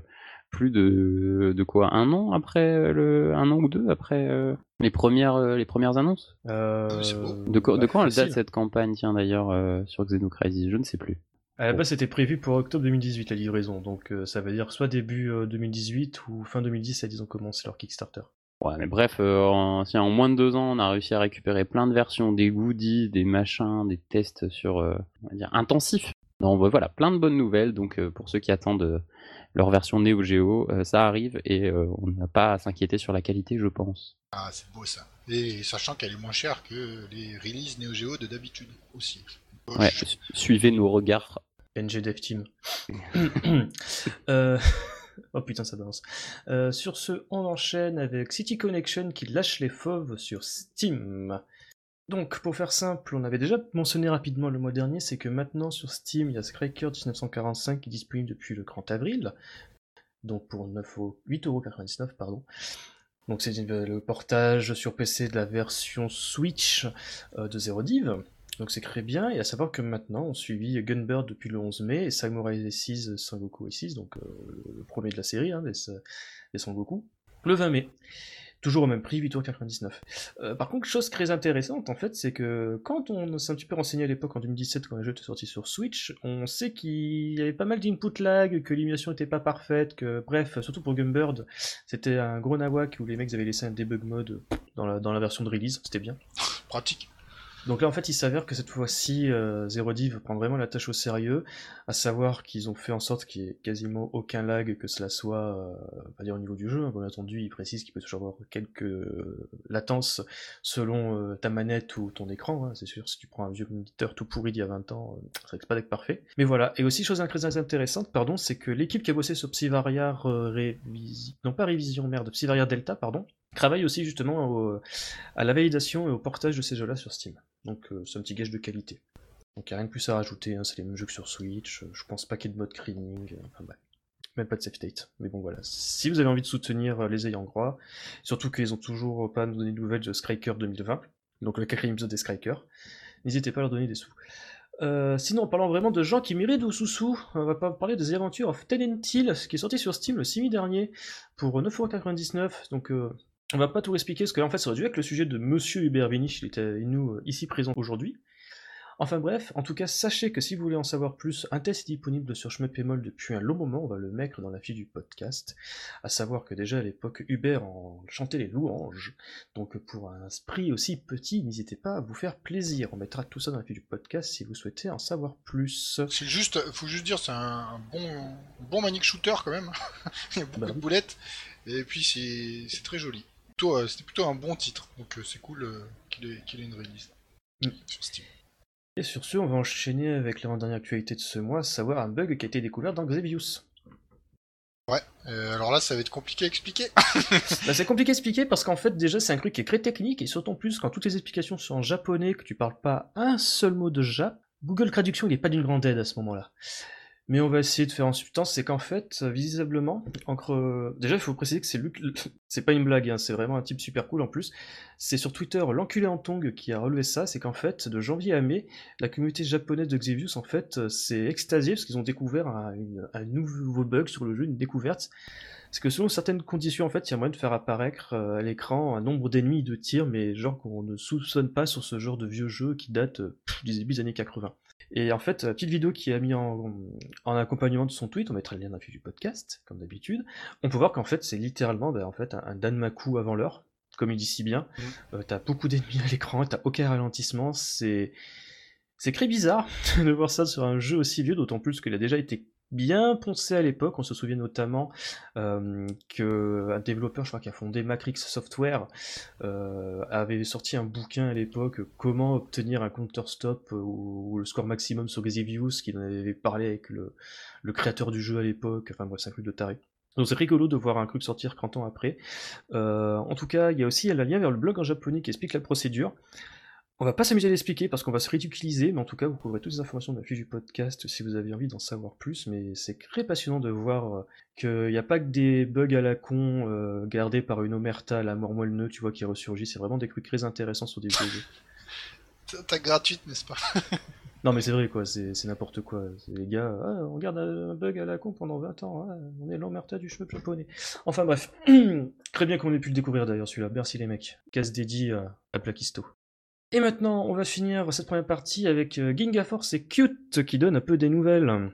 C: plus de, de quoi un an après le un an ou deux après euh, les premières les premières annonces?
B: de,
C: de quand elle date cette campagne tiens d'ailleurs sur Xenocrisis, je ne sais plus.
A: À la base, c'était prévu pour octobre 2018 la livraison, donc ça veut dire soit début 2018 ou fin 2010, ils ont commencé leur Kickstarter.
C: Ouais, mais bref, euh, en, en moins de deux ans, on a réussi à récupérer plein de versions, des goodies, des machins, des tests sur, euh, on va dire, intensifs. Donc voilà, plein de bonnes nouvelles. Donc euh, pour ceux qui attendent leur version Neo Geo, ça arrive et on n'a pas à s'inquiéter sur la qualité, je pense.
B: Ah, c'est beau ça. Et sachant qu'elle est moins chère que les releases Neo Geo de d'habitude aussi.
C: Ouais, suivez nos regards.
A: NG Dev Team. (coughs) euh... Oh putain, ça balance. Euh, sur ce, on enchaîne avec City Connection qui lâche les fauves sur Steam. Donc, pour faire simple, on avait déjà mentionné rapidement le mois dernier, c'est que maintenant sur Steam, il y a Scraker 1945 qui est disponible depuis le 30 avril. Donc pour 8,99€, pardon. Donc c'est le portage sur PC de la version Switch euh, de Zero Div. Donc c'est très bien, et à savoir que maintenant on suivit Gunbird depuis le 11 mai, et Samurai 6, Sangoku et 6, donc euh, le premier de la série, hein, des, des Sangoku, le 20 mai. Toujours au même prix, 8,99€. Euh, par contre, chose très intéressante, en fait, c'est que quand on s'est un petit peu renseigné à l'époque, en 2017, quand le jeu était sorti sur Switch, on sait qu'il y avait pas mal d'input lag, que l'émulation était pas parfaite, que, bref, surtout pour Gunbird, c'était un gros nawak où les mecs avaient laissé un debug mode dans la version de release, c'était bien.
B: Pratique.
A: Donc là, en fait, il s'avère que cette fois-ci, euh, Zero Div prend vraiment la tâche au sérieux, à savoir qu'ils ont fait en sorte qu'il n'y ait quasiment aucun lag, que cela soit, euh, pas dire au niveau du jeu, bien entendu, il précise qu'il peut toujours avoir quelques euh, latences selon euh, ta manette ou ton écran, hein, c'est sûr, si tu prends un vieux moniteur tout pourri d'il y a 20 ans, ça risque pas d'être parfait. Mais voilà, et aussi, chose intéressante, pardon, c'est que l'équipe qui a bossé sur Psyvaria non pas Révision, merde, Psyvaria Delta, pardon, travaille aussi justement à la validation et au portage de ces jeux-là sur Steam. Donc euh, c'est un petit gage de qualité. Donc il n'y a rien de plus à rajouter, hein, c'est les mêmes jeux que sur Switch, je pense pas qu'il y ait de mode screening, euh, enfin bref. Même pas de safe state. Mais bon voilà, si vous avez envie de soutenir euh, les ayants droit, surtout qu'ils ont toujours pas donné de nouvelles de Striker 2020, donc le quatrième épisode des Striker, n'hésitez pas à leur donner des sous. sinon, en parlant vraiment de gens qui méritent ou sous-sous, on va pas parler des aventures of Tenant Hill, qui est sorti sur Steam le 6 mai dernier pour 9,99€. Donc, on va pas tout expliquer, parce qu'en fait, ça aurait dû être le sujet de Monsieur Hubert Vinich, il était nous euh, ici présent aujourd'hui. Enfin bref, en tout cas, sachez que si vous voulez en savoir plus, un test est disponible sur Schmeppemol depuis un long moment, on va le mettre dans la fiche du podcast, à savoir que déjà à l'époque, Hubert en chantait les louanges, donc pour un prix aussi petit, n'hésitez pas à vous faire plaisir, on mettra tout ça dans la fiche du podcast si vous souhaitez en savoir plus.
B: C'est juste, faut juste dire, c'est un bon, bon manic shooter quand même, (laughs) il y a beaucoup bah de boulettes, et puis c'est très joli. Euh, c'était plutôt un bon titre, donc euh, c'est cool euh, qu'il ait, une release mm. sur Steam.
A: Et sur ce, on va enchaîner avec l'avant-dernière actualité de ce mois, savoir un bug qui a été découvert dans Xevious.
B: Ouais, alors là ça va être compliqué à expliquer. (laughs)
A: bah, c'est compliqué à expliquer parce qu'en fait déjà c'est un truc qui est très technique et surtout plus quand toutes les explications sont en japonais, que tu parles pas un seul mot de Jap, Google Traduction il est pas d'une grande aide à ce moment-là. Mais on va essayer de faire en substance, c'est qu'en fait, visiblement, déjà il faut préciser que c'est Luc, (laughs) c'est pas une blague, hein, c'est vraiment un type super cool en plus. C'est sur Twitter l'enculé en tong qui a relevé ça, c'est qu'en fait, de janvier à mai, la communauté japonaise de Xevious en fait s'est extasiée parce qu'ils ont découvert un, nouveau bug sur le jeu, une découverte. C'est que selon certaines conditions, en fait, il y a moyen de faire apparaître euh, à l'écran un nombre d'ennemis de tir, mais genre qu'on ne soupçonne pas sur ce genre de vieux jeu qui date du début des années 80. Et en fait, petite vidéo qui a mis en, accompagnement de son tweet, on mettra le lien dans la du podcast, comme d'habitude. On peut voir qu'en fait, c'est littéralement ben, en fait, un, Danmaku avant l'heure, comme il dit si bien. Mmh. Euh, t'as beaucoup d'ennemis à l'écran, t'as aucun ralentissement, c'est. C'est très bizarre (laughs) de voir ça sur un jeu aussi vieux, d'autant plus qu'il a déjà été bien poncé à l'époque. On se souvient notamment euh, qu'un développeur, je crois, qui a fondé Matrix Software, euh, avait sorti un bouquin à l'époque, Comment obtenir un counter-stop ou, le score maximum sur Views, qu'il en avait parlé avec le, créateur du jeu à l'époque. Enfin bref, c'est un truc de taré. Donc c'est rigolo de voir un truc sortir 30 ans après. Euh, en tout cas, il y a aussi un lien vers le blog en japonais qui explique la procédure. On va pas s'amuser à l'expliquer parce qu'on va se ridiculiser, mais en tout cas, vous trouverez toutes les informations dans la fiche du podcast si vous avez envie d'en savoir plus. Mais c'est très passionnant de voir euh, qu'il n'y a pas que des bugs à la con euh, gardés par une omerta à la mort tu vois, qui ressurgit. C'est vraiment des trucs très intéressants sur des
B: bugs. T'as gratuite, n'est-ce pas? (laughs)
A: Non, mais c'est vrai, quoi, c'est n'importe quoi. Les gars, ah, on garde un bug à la con pendant 20 ans, ah, on est l'emmerta du shmup japonais. Enfin bref, (clears throat) très bien qu'on ait pu le découvrir d'ailleurs celui-là. Merci les mecs. Casse dédié à, à Plakisto. Et maintenant, on va finir cette première partie avec euh, Ginga Force et Cute qui donne un peu des nouvelles.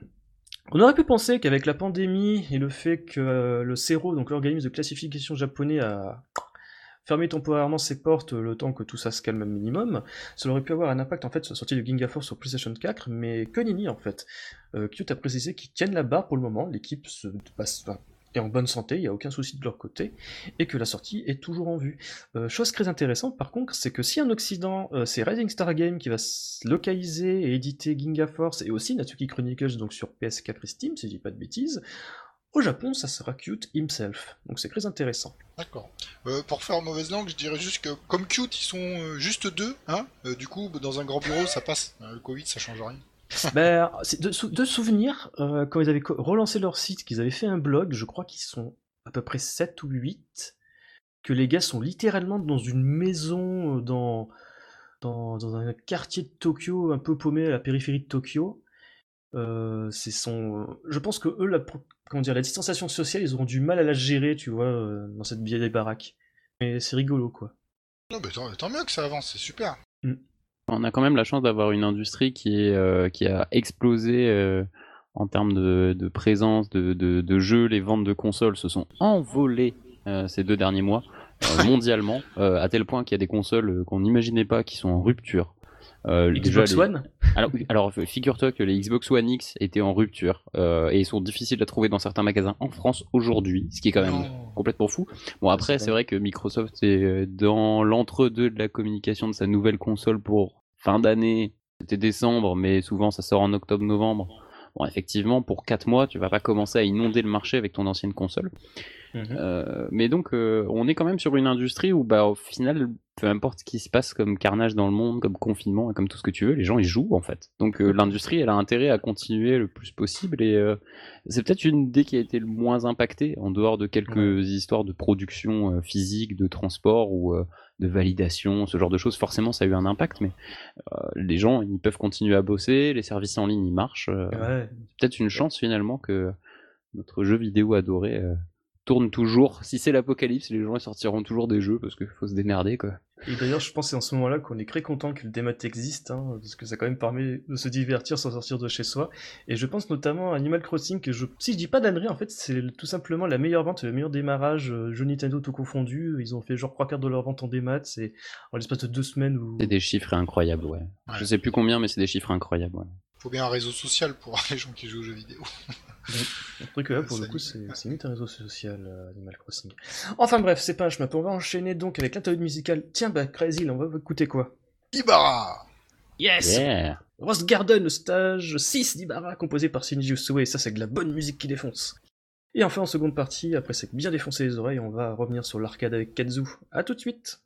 A: On aurait pu penser qu'avec la pandémie et le fait que euh, le CERO, donc l'organisme de classification japonais, a fermé temporairement ses portes le temps que tout ça se calme un minimum, ça aurait pu avoir un impact en fait sur la sortie de Ginga Force sur PlayStation 4, mais que en fait. Euh, Qt a précisé qu'ils tiennent la barre pour le moment, l'équipe se passe, est en bonne santé, il n'y a aucun souci de leur côté, et que la sortie est toujours en vue. Euh, chose très intéressante par contre, c'est que si en Occident, euh, c'est Rising Star Game qui va localiser et éditer Ginga Force, et aussi Natsuki Chronicles donc sur PS4 et Steam, si je dis pas de bêtises, au Japon, ça sera Cute himself. Donc c'est très intéressant.
B: D'accord. Euh, pour faire mauvaise langue, je dirais juste que comme Cute, ils sont juste deux, hein, du coup, dans un grand bureau, ça passe. le Covid, ça change rien. (laughs)
A: ben, de, de souvenir, euh, quand ils avaient relancé leur site, qu'ils avaient fait un blog, je crois qu'ils sont à peu près 7 ou 8, que les gars sont littéralement dans une maison, euh, dans, dans, un quartier de Tokyo, un peu paumé à la périphérie de Tokyo. Euh, c'est son... Je pense que eux, la, comment dire, la distanciation sociale, ils auront du mal à la gérer, tu vois, dans cette vieille baraque. Mais c'est rigolo, quoi.
B: Non, mais tant, mieux que ça avance, c'est super. Mm.
C: On a quand même la chance d'avoir une industrie qui, est, euh, qui a explosé euh, en termes de, présence, de, jeux. Les ventes de consoles se sont envolées euh, ces deux derniers mois mondialement, à tel point qu'il y a des consoles qu'on n'imaginait pas qui sont en rupture.
A: Xbox One?
C: Alors, alors figure-toi que les Xbox One X étaient en rupture et ils sont difficiles à trouver dans certains magasins en France aujourd'hui, ce qui est quand même complètement fou. Bon après c'est vrai que Microsoft est dans l'entre-deux de la communication de sa nouvelle console pour fin d'année, c'était décembre, mais souvent ça sort en octobre-novembre. Bon, effectivement, pour 4 mois, tu vas pas commencer à inonder le marché avec ton ancienne console. Mhm. Euh, mais donc, euh, on est quand même sur une industrie où, bah, au final, peu importe ce qui se passe comme carnage dans le monde, comme confinement et comme tout ce que tu veux, les gens ils jouent en fait. Donc euh, l'industrie, elle a intérêt à continuer le plus possible et c'est peut-être une idée qui a été le moins impactée en dehors de quelques histoires de production physique, de transport ou de validation, ce genre de choses. Forcément, ça a eu un impact, mais les gens ils peuvent continuer à bosser, les services en ligne ils marchent. C'est peut-être une chance finalement que notre jeu vidéo adoré tourne toujours. Si c'est l'apocalypse, les gens sortiront toujours des jeux parce qu'il faut se démerder quoi.
A: Et d'ailleurs, je pense que c'est en ce moment-là qu'on est très content que le démat existe, hein, parce que ça quand même permet de se divertir sans sortir de chez soi. Et je pense notamment à Animal Crossing, que je, si je dis pas d'annerie, en fait, c'est tout simplement la meilleure vente, le meilleur démarrage, euh, jeu Nintendo tout confondu. Ils ont fait genre trois quarts de leur vente en démat, c'est en l'espace de deux semaines. Où...
C: C'est des chiffres incroyables, ouais. Je sais plus combien, mais c'est des chiffres incroyables, ouais.
B: Faut bien un réseau social pour (laughs) les gens qui jouent aux jeux vidéo.
A: Le truc là, pour le coup, c'est limite un réseau social, euh, Animal Crossing. Enfin bref, c'est pas un chemin. On va enchaîner donc avec l'interlude musicale. Tiens, bah, Crazy, on va écouter quoi?
B: Ibarra
A: Yes Rose Garden, stage 6 d'Ibarra, composé par Shinji Usue, et ça, c'est de la bonne musique qui défonce. Et enfin, en seconde partie, après c'est bien défoncé les oreilles, on va revenir sur l'arcade avec Kazu. A tout de suite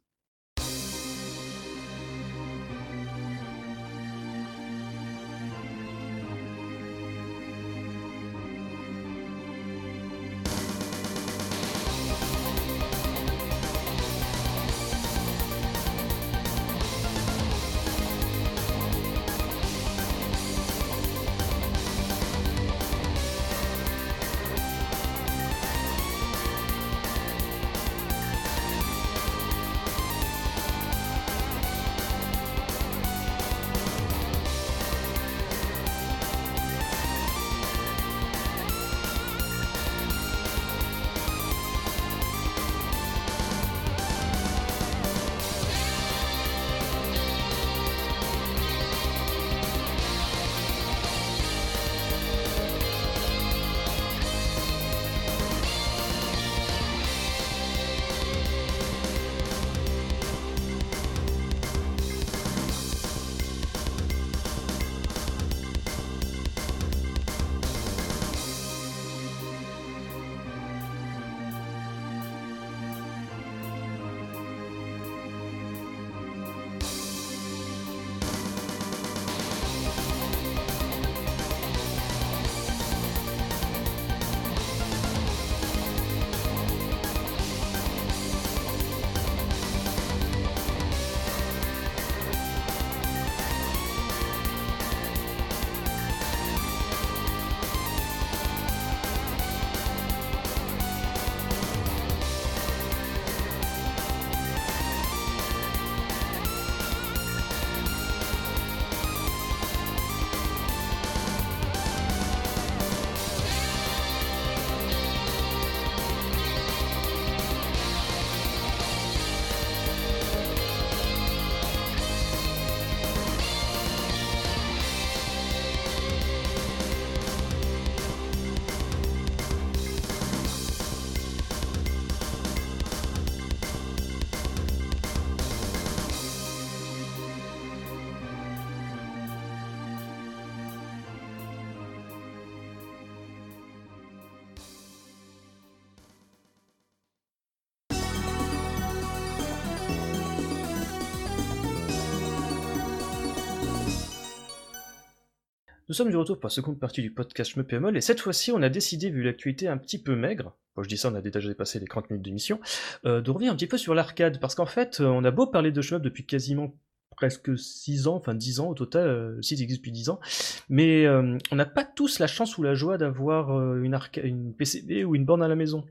A: sommes du retour pour la seconde partie du podcast Schmeppemol, et cette fois-ci, on a décidé, vu l'actualité un petit peu maigre, bon, je dis ça, on a déjà dépassé les 30 minutes d'émission, euh, de revenir un petit peu sur l'arcade, parce qu'en fait, on a beau parler de shmup depuis quasiment presque 6 ans, enfin 10 ans au total, euh, le existe depuis 10 ans, mais euh, on n'a pas tous la chance ou la joie d'avoir euh, une, une PCB ou une borne à la maison.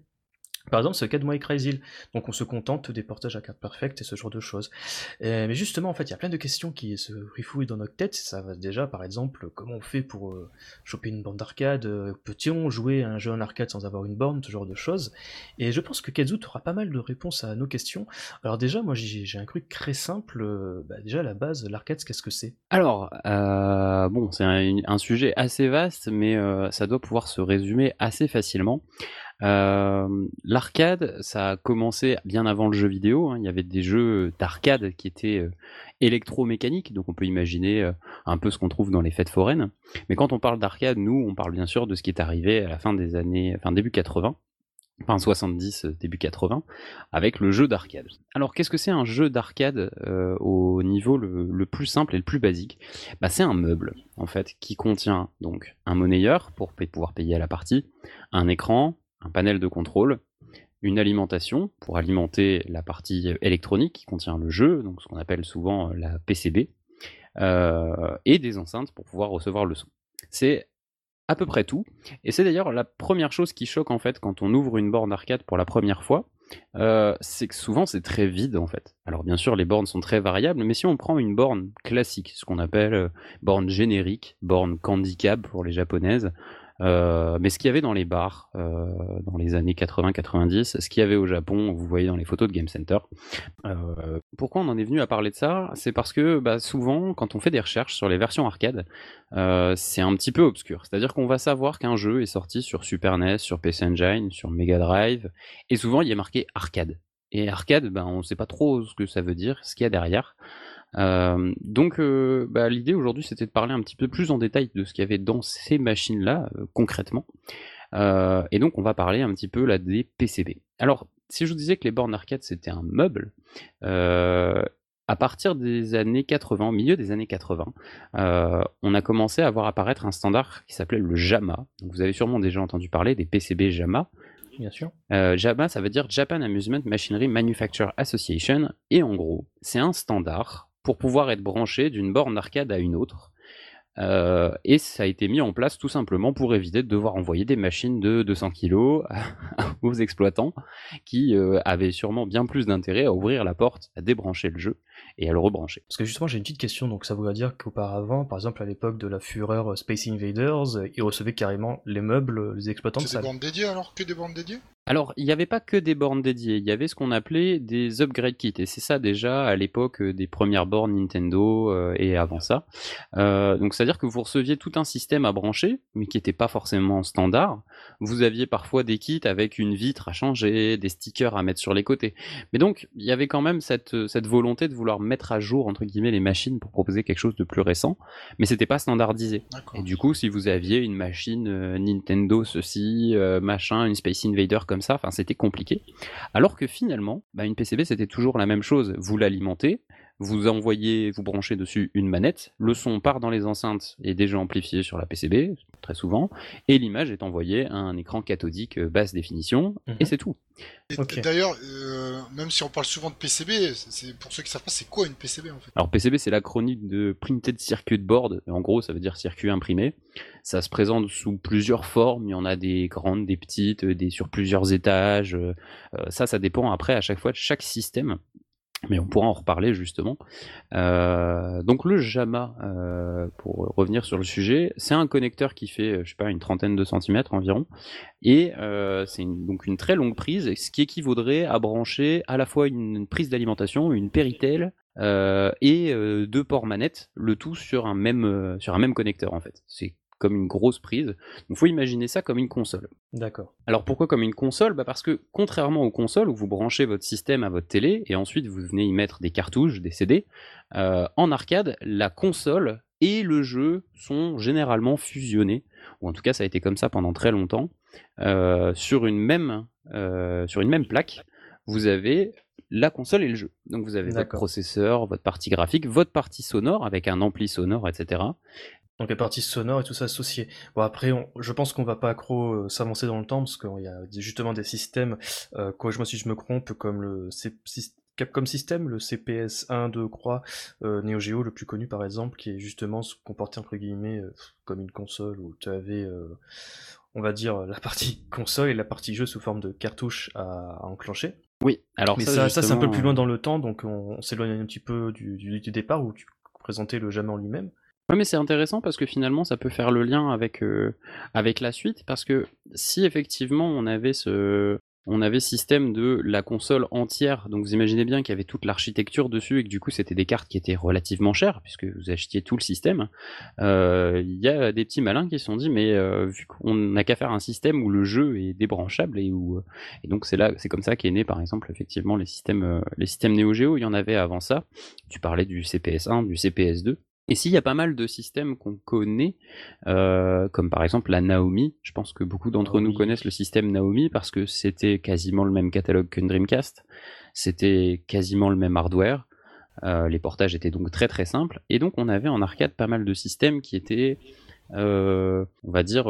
A: Par exemple, le cas de. Donc on se contente des portages à carte perfecte et ce genre de choses. mais justement, en fait, il y a plein de questions qui se rifouillent dans notre tête. Ça va déjà, par exemple, comment on fait pour euh, choper une borne d'arcade euh, Peut-on jouer un jeu en arcade sans avoir une borne Ce genre de choses. Et je pense que Kazu aura pas mal de réponses à nos questions. Alors déjà, moi j'ai un truc très simple. Euh, bah, déjà, à la base, l'arcade, qu'est-ce que c'est?
C: Alors, bon, c'est un, sujet assez vaste, mais ça doit pouvoir se résumer assez facilement. Euh, l'arcade, ça a commencé bien avant le jeu vidéo. Hein. Il y avait des jeux d'arcade qui étaient euh, électromécaniques, donc on peut imaginer euh, un peu ce qu'on trouve dans les fêtes foraines. Mais quand on parle d'arcade, nous, on parle bien sûr de ce qui est arrivé à la fin des années, enfin début 80, enfin 70, début 80, avec le jeu d'arcade. Alors qu'est-ce que c'est un jeu d'arcade au niveau le, plus simple et le plus basique? Bah, C'est un meuble en fait qui contient donc un monnayeur pour pouvoir payer à la partie, un écran, un panel de contrôle, une alimentation pour alimenter la partie électronique qui contient le jeu, donc ce qu'on appelle souvent la PCB, euh, et des enceintes pour pouvoir recevoir le son. C'est à peu près tout, et c'est d'ailleurs la première chose qui choque en fait quand on ouvre une borne arcade pour la première fois, euh, c'est que souvent c'est très vide en fait. Alors bien sûr les bornes sont très variables, mais si on prend une borne classique, ce qu'on appelle euh, borne générique, borne handicap pour les japonaises, euh, mais ce qu'il y avait dans les bars euh, dans les années 80-90, ce qu'il y avait au Japon, vous voyez dans les photos de Game Center. Euh, pourquoi on en est venu à parler de ça? C'est parce que bah, souvent, quand on fait des recherches sur les versions arcade, c'est un petit peu obscur. C'est-à-dire qu'on va savoir qu'un jeu est sorti sur Super NES, sur PC Engine, sur Mega Drive, et souvent il y a marqué arcade. Et arcade, ben, on ne sait pas trop ce que ça veut dire, ce qu'il y a derrière. Euh, donc euh, bah, l'idée aujourd'hui c'était de parler un petit peu plus en détail de ce qu'il y avait dans ces machines-là euh, concrètement. et donc on va parler un petit peu là des PCB. Alors si je vous disais que les bornes arcade c'était un meuble, à partir des années 80, au milieu des années 80, on a commencé à voir apparaître un standard qui s'appelait le JAMA. Donc vous avez sûrement déjà entendu parler des PCB JAMA.
A: Bien sûr.
C: JAMA, ça veut dire Japan Amusement Machinery Manufacture Association. Et en gros, c'est un standard pour pouvoir être branché d'une borne arcade à une autre. Euh, et ça a été mis en place tout simplement pour éviter de devoir envoyer des machines de 200 kg aux exploitants qui euh, avaient sûrement bien plus d'intérêt à ouvrir la porte, à débrancher le jeu et à le rebrancher.
A: Parce que justement j'ai une petite question, donc ça voudrait dire qu'auparavant, par exemple à l'époque de la fureur Space Invaders, ils recevaient carrément les meubles, les exploitants.
B: C'est des bornes dédiées alors? Que des bornes dédiées?
C: Alors, il n'y avait pas que des bornes dédiées, il y avait ce qu'on appelait des upgrade kits, et c'est ça déjà à l'époque euh, des premières bornes Nintendo euh, et avant ça. Euh, donc, c'est-à-dire que vous receviez tout un système à brancher, mais qui n'était pas forcément standard. Vous aviez parfois des kits avec une vitre à changer, des stickers à mettre sur les côtés. Mais donc, il y avait quand même cette, cette volonté de vouloir mettre à jour, entre guillemets, les machines pour proposer quelque chose de plus récent, mais c'était pas standardisé. Et du coup, si vous aviez une machine Nintendo ceci, machin, une Space Invader comme ça, enfin c'était compliqué. Alors que finalement, bah, une PCB c'était toujours la même chose. Vous l'alimentez, vous envoyez, vous branchez dessus une manette, le son part dans les enceintes et est déjà amplifié sur la PCB, très souvent, et l'image est envoyée à un écran cathodique euh, basse définition, et mhm. c'est tout.
B: D'ailleurs, euh, même si on parle souvent de PCB, c'est pour ceux qui savent pas, c'est quoi une PCB en fait?
C: Alors PCB, c'est l'acronyme de Printed Circuit Board. En gros, ça veut dire circuit imprimé. Ça se présente sous plusieurs formes. Il y en a des grandes, des petites, des sur plusieurs étages. Euh, ça, ça dépend après à chaque fois de chaque système mais on pourra en reparler justement. Euh, donc le JAMA, euh, pour revenir sur le sujet, c'est un connecteur qui fait, je sais pas, une trentaine de centimètres environ, et euh, c'est donc une très longue prise, ce qui équivaudrait à brancher à la fois une, prise d'alimentation, une Péritel et deux ports manettes, le tout sur un même sur un même connecteur en fait. C'est comme une grosse prise. Il faut imaginer ça comme une console.
A: D'accord.
C: Alors pourquoi comme une console? Bah Parce que contrairement aux consoles où vous branchez votre système à votre télé et ensuite vous venez y mettre des cartouches, des CD, euh, en arcade, la console et le jeu sont généralement fusionnés, ou en tout cas ça a été comme ça pendant très longtemps, euh, sur, une même, euh, sur une même plaque. Vous avez la console et le jeu. Donc vous avez votre processeur, votre partie graphique, votre partie sonore avec un ampli sonore, etc
A: Donc les parties sonores et tout ça associé. Bon après, je pense qu'on va pas accro s'avancer dans le temps parce qu'il y a justement des systèmes, euh, moi si je me trompe, comme le Capcom System, le CPS 1 de Croix, euh, Neo Geo le plus connu par exemple, qui est justement se comportait entre guillemets comme une console où tu avais on va dire, la partie (laughs) console et la partie jeu sous forme de cartouche à, enclencher.
C: Oui, alors
A: Mais ça, ça, c'est un peu plus loin dans le temps, donc on, s'éloigne un petit peu du, du, départ où tu présentais le jamais en lui-même.
C: Oui, mais c'est intéressant parce que finalement, ça peut faire le lien avec, euh, avec la suite, parce que si effectivement on avait ce, on avait système de la console entière. Donc vous imaginez bien qu'il y avait toute l'architecture dessus et que du coup c'était des cartes qui étaient relativement chères puisque vous achetiez tout le système. Euh, il y a des petits malins qui se sont dit mais euh, vu qu'on n'a qu'à faire un système où le jeu est débranchable et où et donc c'est là c'est comme ça qu'est né par exemple effectivement les systèmes euh, les systèmes Neo Geo. Il y en avait avant ça. Tu parlais du CPS1, du CPS2. Et s'il y a pas mal de systèmes qu'on connaît, euh, comme par exemple la Naomi, je pense que beaucoup d'entre nous connaissent le système Naomi parce que c'était quasiment le même catalogue qu'une Dreamcast, c'était quasiment le même hardware, euh, les portages étaient donc très très simples, et donc on avait en arcade pas mal de systèmes qui étaient euh, on va dire,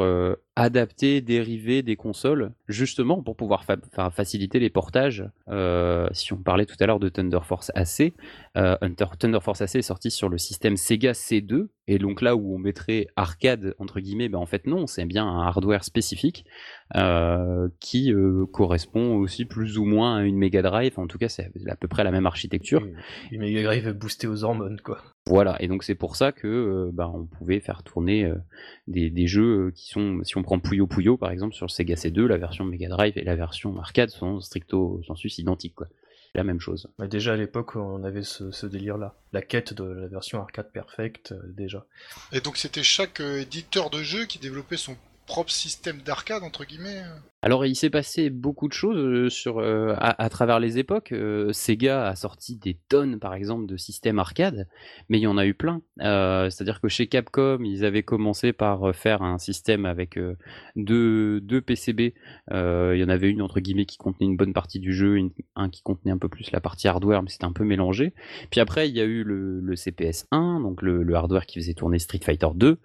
C: euh, adapter, dériver des consoles, justement pour pouvoir faciliter les portages. Euh, si on parlait tout à l'heure de Thunder Force AC, Thunder Force AC est sorti sur le système Sega C2, et donc là où on mettrait arcade, entre guillemets, ben en fait non, c'est bien un hardware spécifique qui correspond aussi plus ou moins à une Mega Drive, en tout cas c'est à peu près la même architecture.
A: Une Mega Drive boostée aux hormones, quoi.
C: Voilà, et donc c'est pour ça que euh, bah, on pouvait faire tourner euh, des, jeux euh, qui sont, si on prend Puyo Puyo par exemple sur Sega C2, la version Mega Drive et la version arcade sont stricto sensus identiques quoi. La même chose.
A: déjà à l'époque on avait ce, délire là, la quête de la version arcade perfect déjà.
B: Et donc c'était chaque éditeur de jeu qui développait son propre système d'arcade entre guillemets
C: alors il s'est passé beaucoup de choses euh, sur, euh, à, travers les époques. Euh, Sega a sorti des tonnes par exemple de systèmes arcade, mais il y en a eu plein. C'est-à-dire que chez Capcom, ils avaient commencé par faire un système avec deux, PCB. il y en avait une entre guillemets qui contenait une bonne partie du jeu, un qui contenait un peu plus la partie hardware, mais c'était un peu mélangé. Puis après il y a eu le, le CPS 1, donc le, le, hardware qui faisait tourner Street Fighter 2.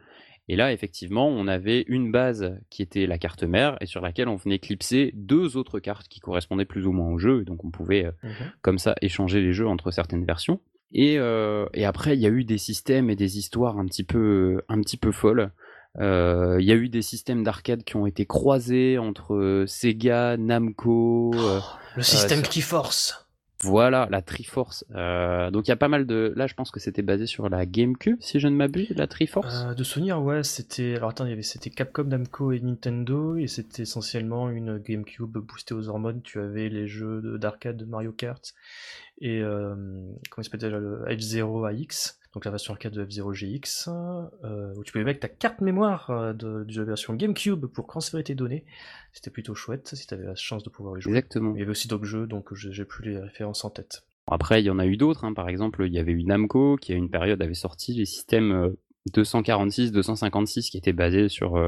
C: Et là, effectivement, on avait une base qui était la carte mère et sur laquelle on venait clipser deux autres cartes qui correspondaient plus ou moins au jeu. Et donc, on pouvait, euh, mhm. comme ça, échanger les jeux entre certaines versions. Et, euh, et après, il y a eu des systèmes et des histoires un petit peu, un petit peu folles. Euh, il y a eu des systèmes d'arcade qui ont été croisés entre Sega, Namco. Oh,
A: le système qui force
C: voilà, la Triforce. Euh, donc il y a pas mal de. Là, je pense que c'était basé sur la GameCube, si je ne m'abuse, la Triforce.
A: Euh, de souvenir, ouais, c'était. Alors attends, il y avait c'était Capcom, Namco et Nintendo, et c'était essentiellement une GameCube boostée aux hormones. Tu avais les jeux d'arcade de Mario Kart et euh, comment il s'appelle déjà le F0 AX donc la version arcade de F-Zero GX, euh, où tu pouvais mettre ta carte mémoire euh, de, la version GameCube pour transférer tes données. C'était plutôt chouette si tu avais la chance de pouvoir y jouer.
C: Exactement.
A: Il y avait aussi d'autres jeux, donc j'ai plus les références en tête.
C: Après, il y en a eu d'autres. Hein. Par exemple, il y avait eu Namco qui, à une période, avait sorti les systèmes 246, euh, 256 qui étaient basés sur,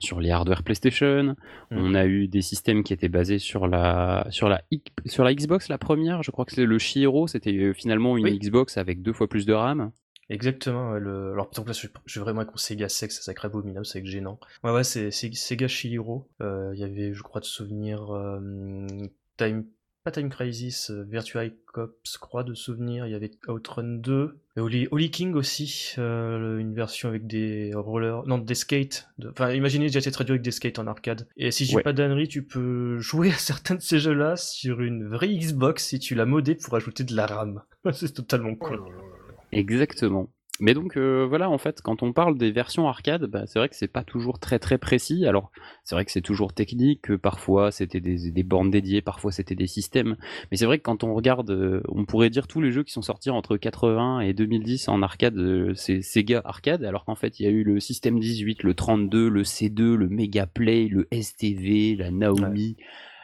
C: sur les hardware PlayStation. Mm. On a eu des systèmes qui étaient basés sur la, sur la, sur la Xbox, la première. Je crois que c'est le Shiro, c'était finalement une Xbox avec deux fois plus de RAM.
A: Exactement, le... alors exemple là je, vais vraiment avec mon Sega Sex, ça crée abominable, c'est gênant. Ouais ouais c'est Sega Shihiro, euh, il y avait je crois de souvenir euh, Time pas Time Crisis, euh, Virtua Cops, crois de souvenir, il y avait Outrun 2, et Holy, King aussi, une version avec des rollers, non des skates, enfin imaginez déjà c'est traduit avec des skates en arcade. Et si j'ai pas d'annerie, tu peux jouer à certains de ces jeux-là sur une vraie Xbox si tu l'as modé pour ajouter de la RAM. (laughs) c'est totalement cool.
C: Exactement. Mais donc euh, voilà, en fait, quand on parle des versions arcade, bah, c'est vrai que c'est pas toujours très très précis. Alors c'est vrai que c'est toujours technique, que parfois c'était des, des, bornes dédiées, parfois c'était des systèmes. Mais c'est vrai que quand on regarde, euh, on pourrait dire tous les jeux qui sont sortis entre 80 et 2010 en arcade, euh, c'est Sega arcade, alors qu'en fait il y a eu le système 18, le 32, le C2, le Mega Play, le STV, la Naomi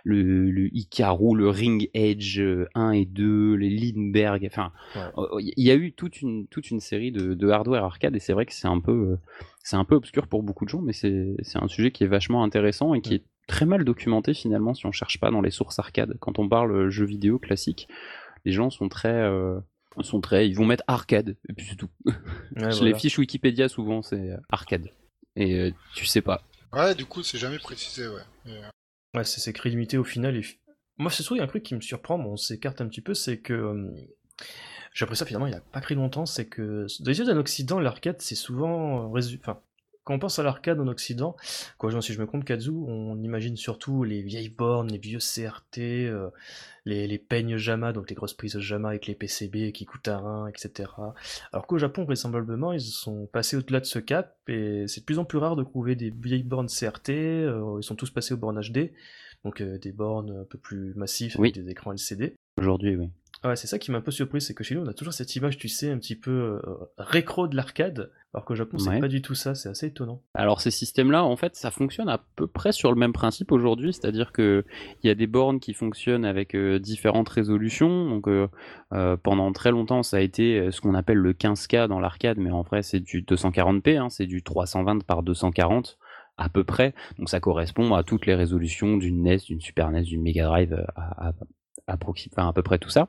C: le, le Ikaru, le Ring Edge 1 euh, et 2, les Lindbergh, enfin, oh, il y a eu toute une, toute une série de, hardware arcade et c'est vrai que c'est un peu, euh, c'est un peu obscur pour beaucoup de gens, mais c'est un sujet qui est vachement intéressant et qui est très mal documenté finalement si on cherche pas dans les sources arcade. Quand on parle jeux vidéo classiques, les gens sont très, euh, sont très, ils vont mettre arcade et puis c'est tout. (laughs) Les fiches Wikipédia souvent c'est arcade et tu sais pas.
B: Ouais, du coup c'est jamais précisé, ouais.
A: Ouais, c'est écrit limité au final. Moi, c'est sûr, il y a un truc qui me surprend, on s'écarte un petit peu, c'est que j'ai appris ça finalement il n'y a pas pris longtemps, c'est que dans les yeux d'un Occident, l'arcade c'est souvent. Enfin, quand on pense à l'arcade en Occident, quoi, si je me compte Kazu, on imagine surtout les vieilles bornes, les vieux CRT, euh, les, les, peignes JAMA, donc les grosses prises JAMA avec les PCB qui coûtent un rein, etc. Alors qu'au Japon, vraisemblablement, ils sont passés au-delà de ce cap, et c'est de plus en plus rare de trouver des vieilles bornes CRT, euh, ils sont tous passés aux bornes HD, donc euh, des bornes un peu plus massives avec des écrans LCD.
C: Aujourd'hui, oui.
A: Ouais, c'est ça qui m'a un peu surpris, c'est que chez nous, on a toujours cette image, tu sais, un petit peu euh, récro de l'arcade, alors qu'au Japon, c'est pas du tout ça, c'est assez étonnant.
C: Alors, ces systèmes-là, en fait, ça fonctionne à peu près sur le même principe aujourd'hui, c'est-à-dire qu'il y a des bornes qui fonctionnent avec euh, différentes résolutions. Donc, euh, pendant très longtemps, ça a été ce qu'on appelle le 15K dans l'arcade, mais en vrai, c'est du 240p, hein, c'est du 320 par 240 à peu près. Donc ça correspond à toutes les résolutions d'une NES, d'une Super NES, d'une Mega Drive, à, à peu près tout ça.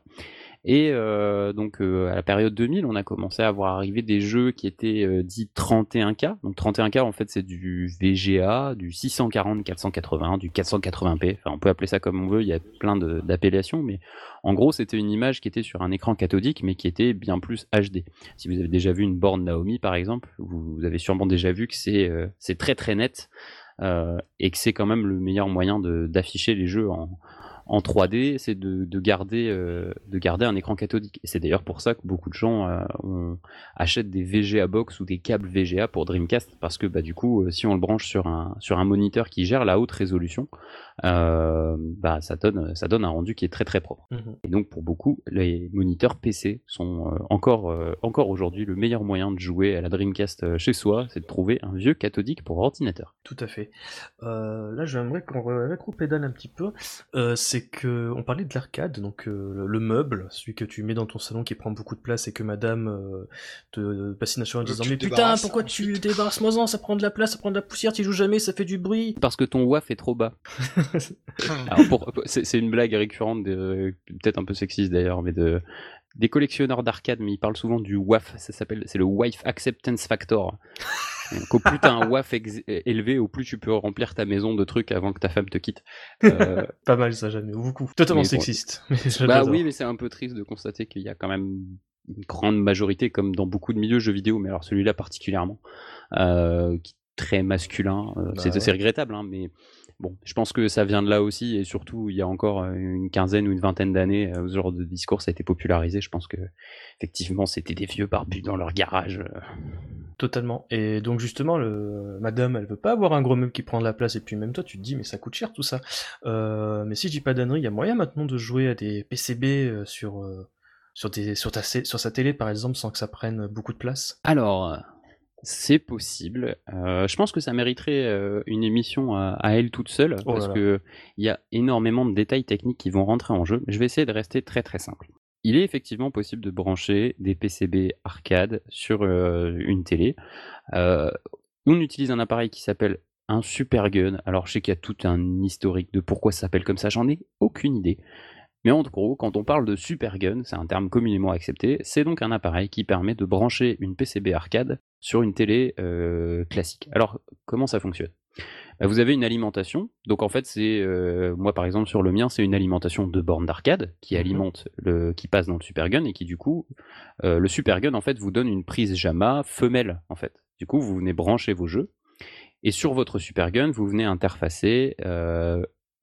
C: Et euh, donc euh, à la période 2000, on a commencé à voir arriver des jeux qui étaient euh, dits 31K. Donc 31K en fait c'est du VGA, du 640 480, du 480p. Enfin on peut appeler ça comme on veut, il y a plein d'appellations, mais en gros c'était une image qui était sur un écran cathodique mais qui était bien plus HD. Si vous avez déjà vu une borne Naomi par exemple, vous, avez sûrement déjà vu que c'est très très net. et que c'est quand même le meilleur moyen d'afficher les jeux en, en 3D, c'est de, garder, euh, de garder un écran cathodique. Et c'est d'ailleurs pour ça que beaucoup de gens euh, achètent des VGA box ou des câbles VGA pour Dreamcast, parce que bah, du coup, euh, si on le branche sur un, sur un moniteur qui gère la haute résolution, bah, ça, donne, ça donne un rendu qui est très très propre. Mhm. Et donc pour beaucoup, les moniteurs PC sont encore, encore aujourd'hui le meilleur moyen de jouer à la Dreamcast chez soi, c'est de trouver un vieux cathodique pour ordinateur.
A: Tout à fait. là, j'aimerais qu'on rétro-pédale un petit peu. c'est c'est que on parlait de l'arcade, donc euh, le, meuble, celui que tu mets dans ton salon qui prend beaucoup de place et que madame euh, te bassine en disant Mais putain, pourquoi tu débarrasses moi ça prend de la place, ça prend de la poussière, tu joues jamais, ça fait du bruit.
C: Parce que ton WAF est trop bas. (laughs) c'est une blague récurrente, peut-être un peu sexiste d'ailleurs, mais de des collectionneurs d'arcade, mais ils parlent souvent du WAF, ça s'appelle, c'est le Wife Acceptance Factor. (laughs) Donc, au plus t'as un WAF élevé, au plus tu peux remplir ta maison de trucs avant que ta femme te quitte.
A: Euh, (laughs) Pas mal ça, jamais, beaucoup. Totalement sexiste. (laughs)
C: bah oui, mais c'est un peu triste de constater qu'il y a quand même une grande majorité, comme dans beaucoup de milieux jeux vidéo, mais alors celui-là particulièrement, euh, qui est très masculin. Euh, bah c'est regrettable, hein, mais Bon, je pense que ça vient de là aussi, et surtout, il y a encore euh, une quinzaine ou une vingtaine d'années, euh, ce genre de discours ça a été popularisé. Je pense que, effectivement, c'était des vieux barbus dans leur garage. Euh.
A: Totalement. Et donc, justement, le... madame, elle veut pas avoir un gros meuble qui prend de la place, et puis même toi, tu te dis, mais ça coûte cher tout ça. mais si je dis pas d'annerie, il y a moyen maintenant de jouer à des PCB sur. Sur, des, sur, ta, sur sa télé par exemple sans que ça prenne beaucoup de place?
C: Alors, c'est possible. Euh, je pense que ça mériterait euh, une émission à, elle toute seule oh parce que il y a énormément de détails techniques qui vont rentrer en jeu. Je vais essayer de rester très très simple. Il est effectivement possible de brancher des PCB arcade sur euh, une télé. on utilise un appareil qui s'appelle un Super Gun. Alors je sais qu'il y a tout un historique de pourquoi ça s'appelle comme ça, j'en ai aucune idée. Mais en gros, quand on parle de super gun, c'est un terme communément accepté, c'est donc un appareil qui permet de brancher une PCB arcade sur une télé euh, classique. Alors, comment ça fonctionne? Bah, Vous avez une alimentation, donc en fait, c'est euh, moi par exemple sur le mien, c'est une alimentation de borne d'arcade qui mhm. alimente le, qui passe dans le super gun et qui du coup, euh, le super gun en fait vous donne une prise JAMA femelle en fait. Du coup, vous venez brancher vos jeux et sur votre super gun, vous venez interfacer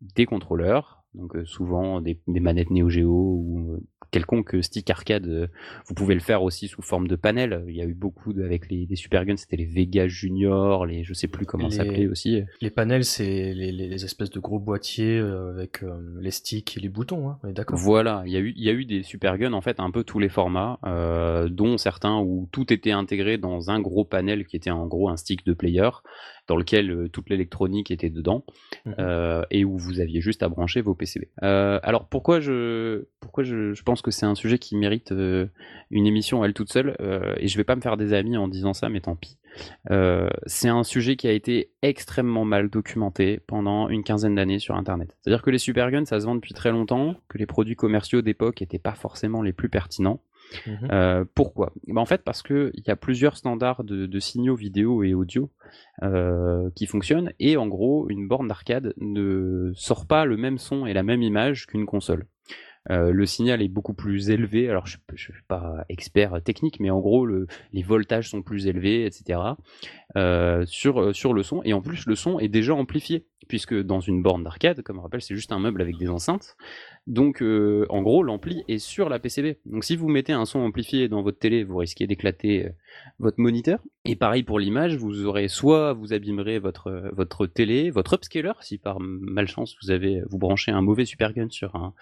C: des contrôleurs donc euh, souvent des, manettes Neo Geo ou euh, quelconque stick arcade, euh, vous pouvez le faire aussi sous forme de panel. Il y a eu beaucoup avec les, Super Guns, c'était les Vega Junior, les je sais plus comment ça s'appelait aussi.
A: Les panels, c'est les, espèces de gros boîtiers avec les sticks et les boutons, hein, d'accord?
C: Voilà, il y, a eu, il y a eu des Super Guns en fait un peu tous les formats, dont certains où tout était intégré dans un gros panel qui était en gros un stick de player dans lequel euh, toute l'électronique était dedans mhm. euh, et où vous aviez juste à brancher vos PCB. Euh, alors pourquoi je pourquoi je, pense que c'est un sujet qui mérite une émission à elle toute seule et je vais pas me faire des amis en disant ça mais tant pis. c'est un sujet qui a été extrêmement mal documenté pendant une quinzaine d'années sur Internet. C'est-à-dire que les superguns, ça se vend depuis très longtemps, que les produits commerciaux d'époque n'étaient pas forcément les plus pertinents, Mmh pourquoi? Bah, En fait, parce qu'il y a plusieurs standards de, signaux vidéo et audio qui fonctionnent, et en gros, une borne d'arcade ne sort pas le même son et la même image qu'une console. Euh, le signal est beaucoup plus élevé. Alors, je ne suis pas expert technique, mais en gros, les voltages sont plus élevés, etc. Euh, euh, sur le son. Et en plus, le son est déjà amplifié, puisque dans une borne d'arcade, comme on rappelle, c'est juste un meuble avec des enceintes. Donc, en gros, l'ampli est sur la PCB. Donc, si vous mettez un son amplifié dans votre télé, vous risquez d'éclater votre moniteur. Et pareil pour l'image, vous aurez soit vous abîmerez votre, votre télé, votre upscaler, si par malchance vous avez vous branchez un mauvais Supergun sur un,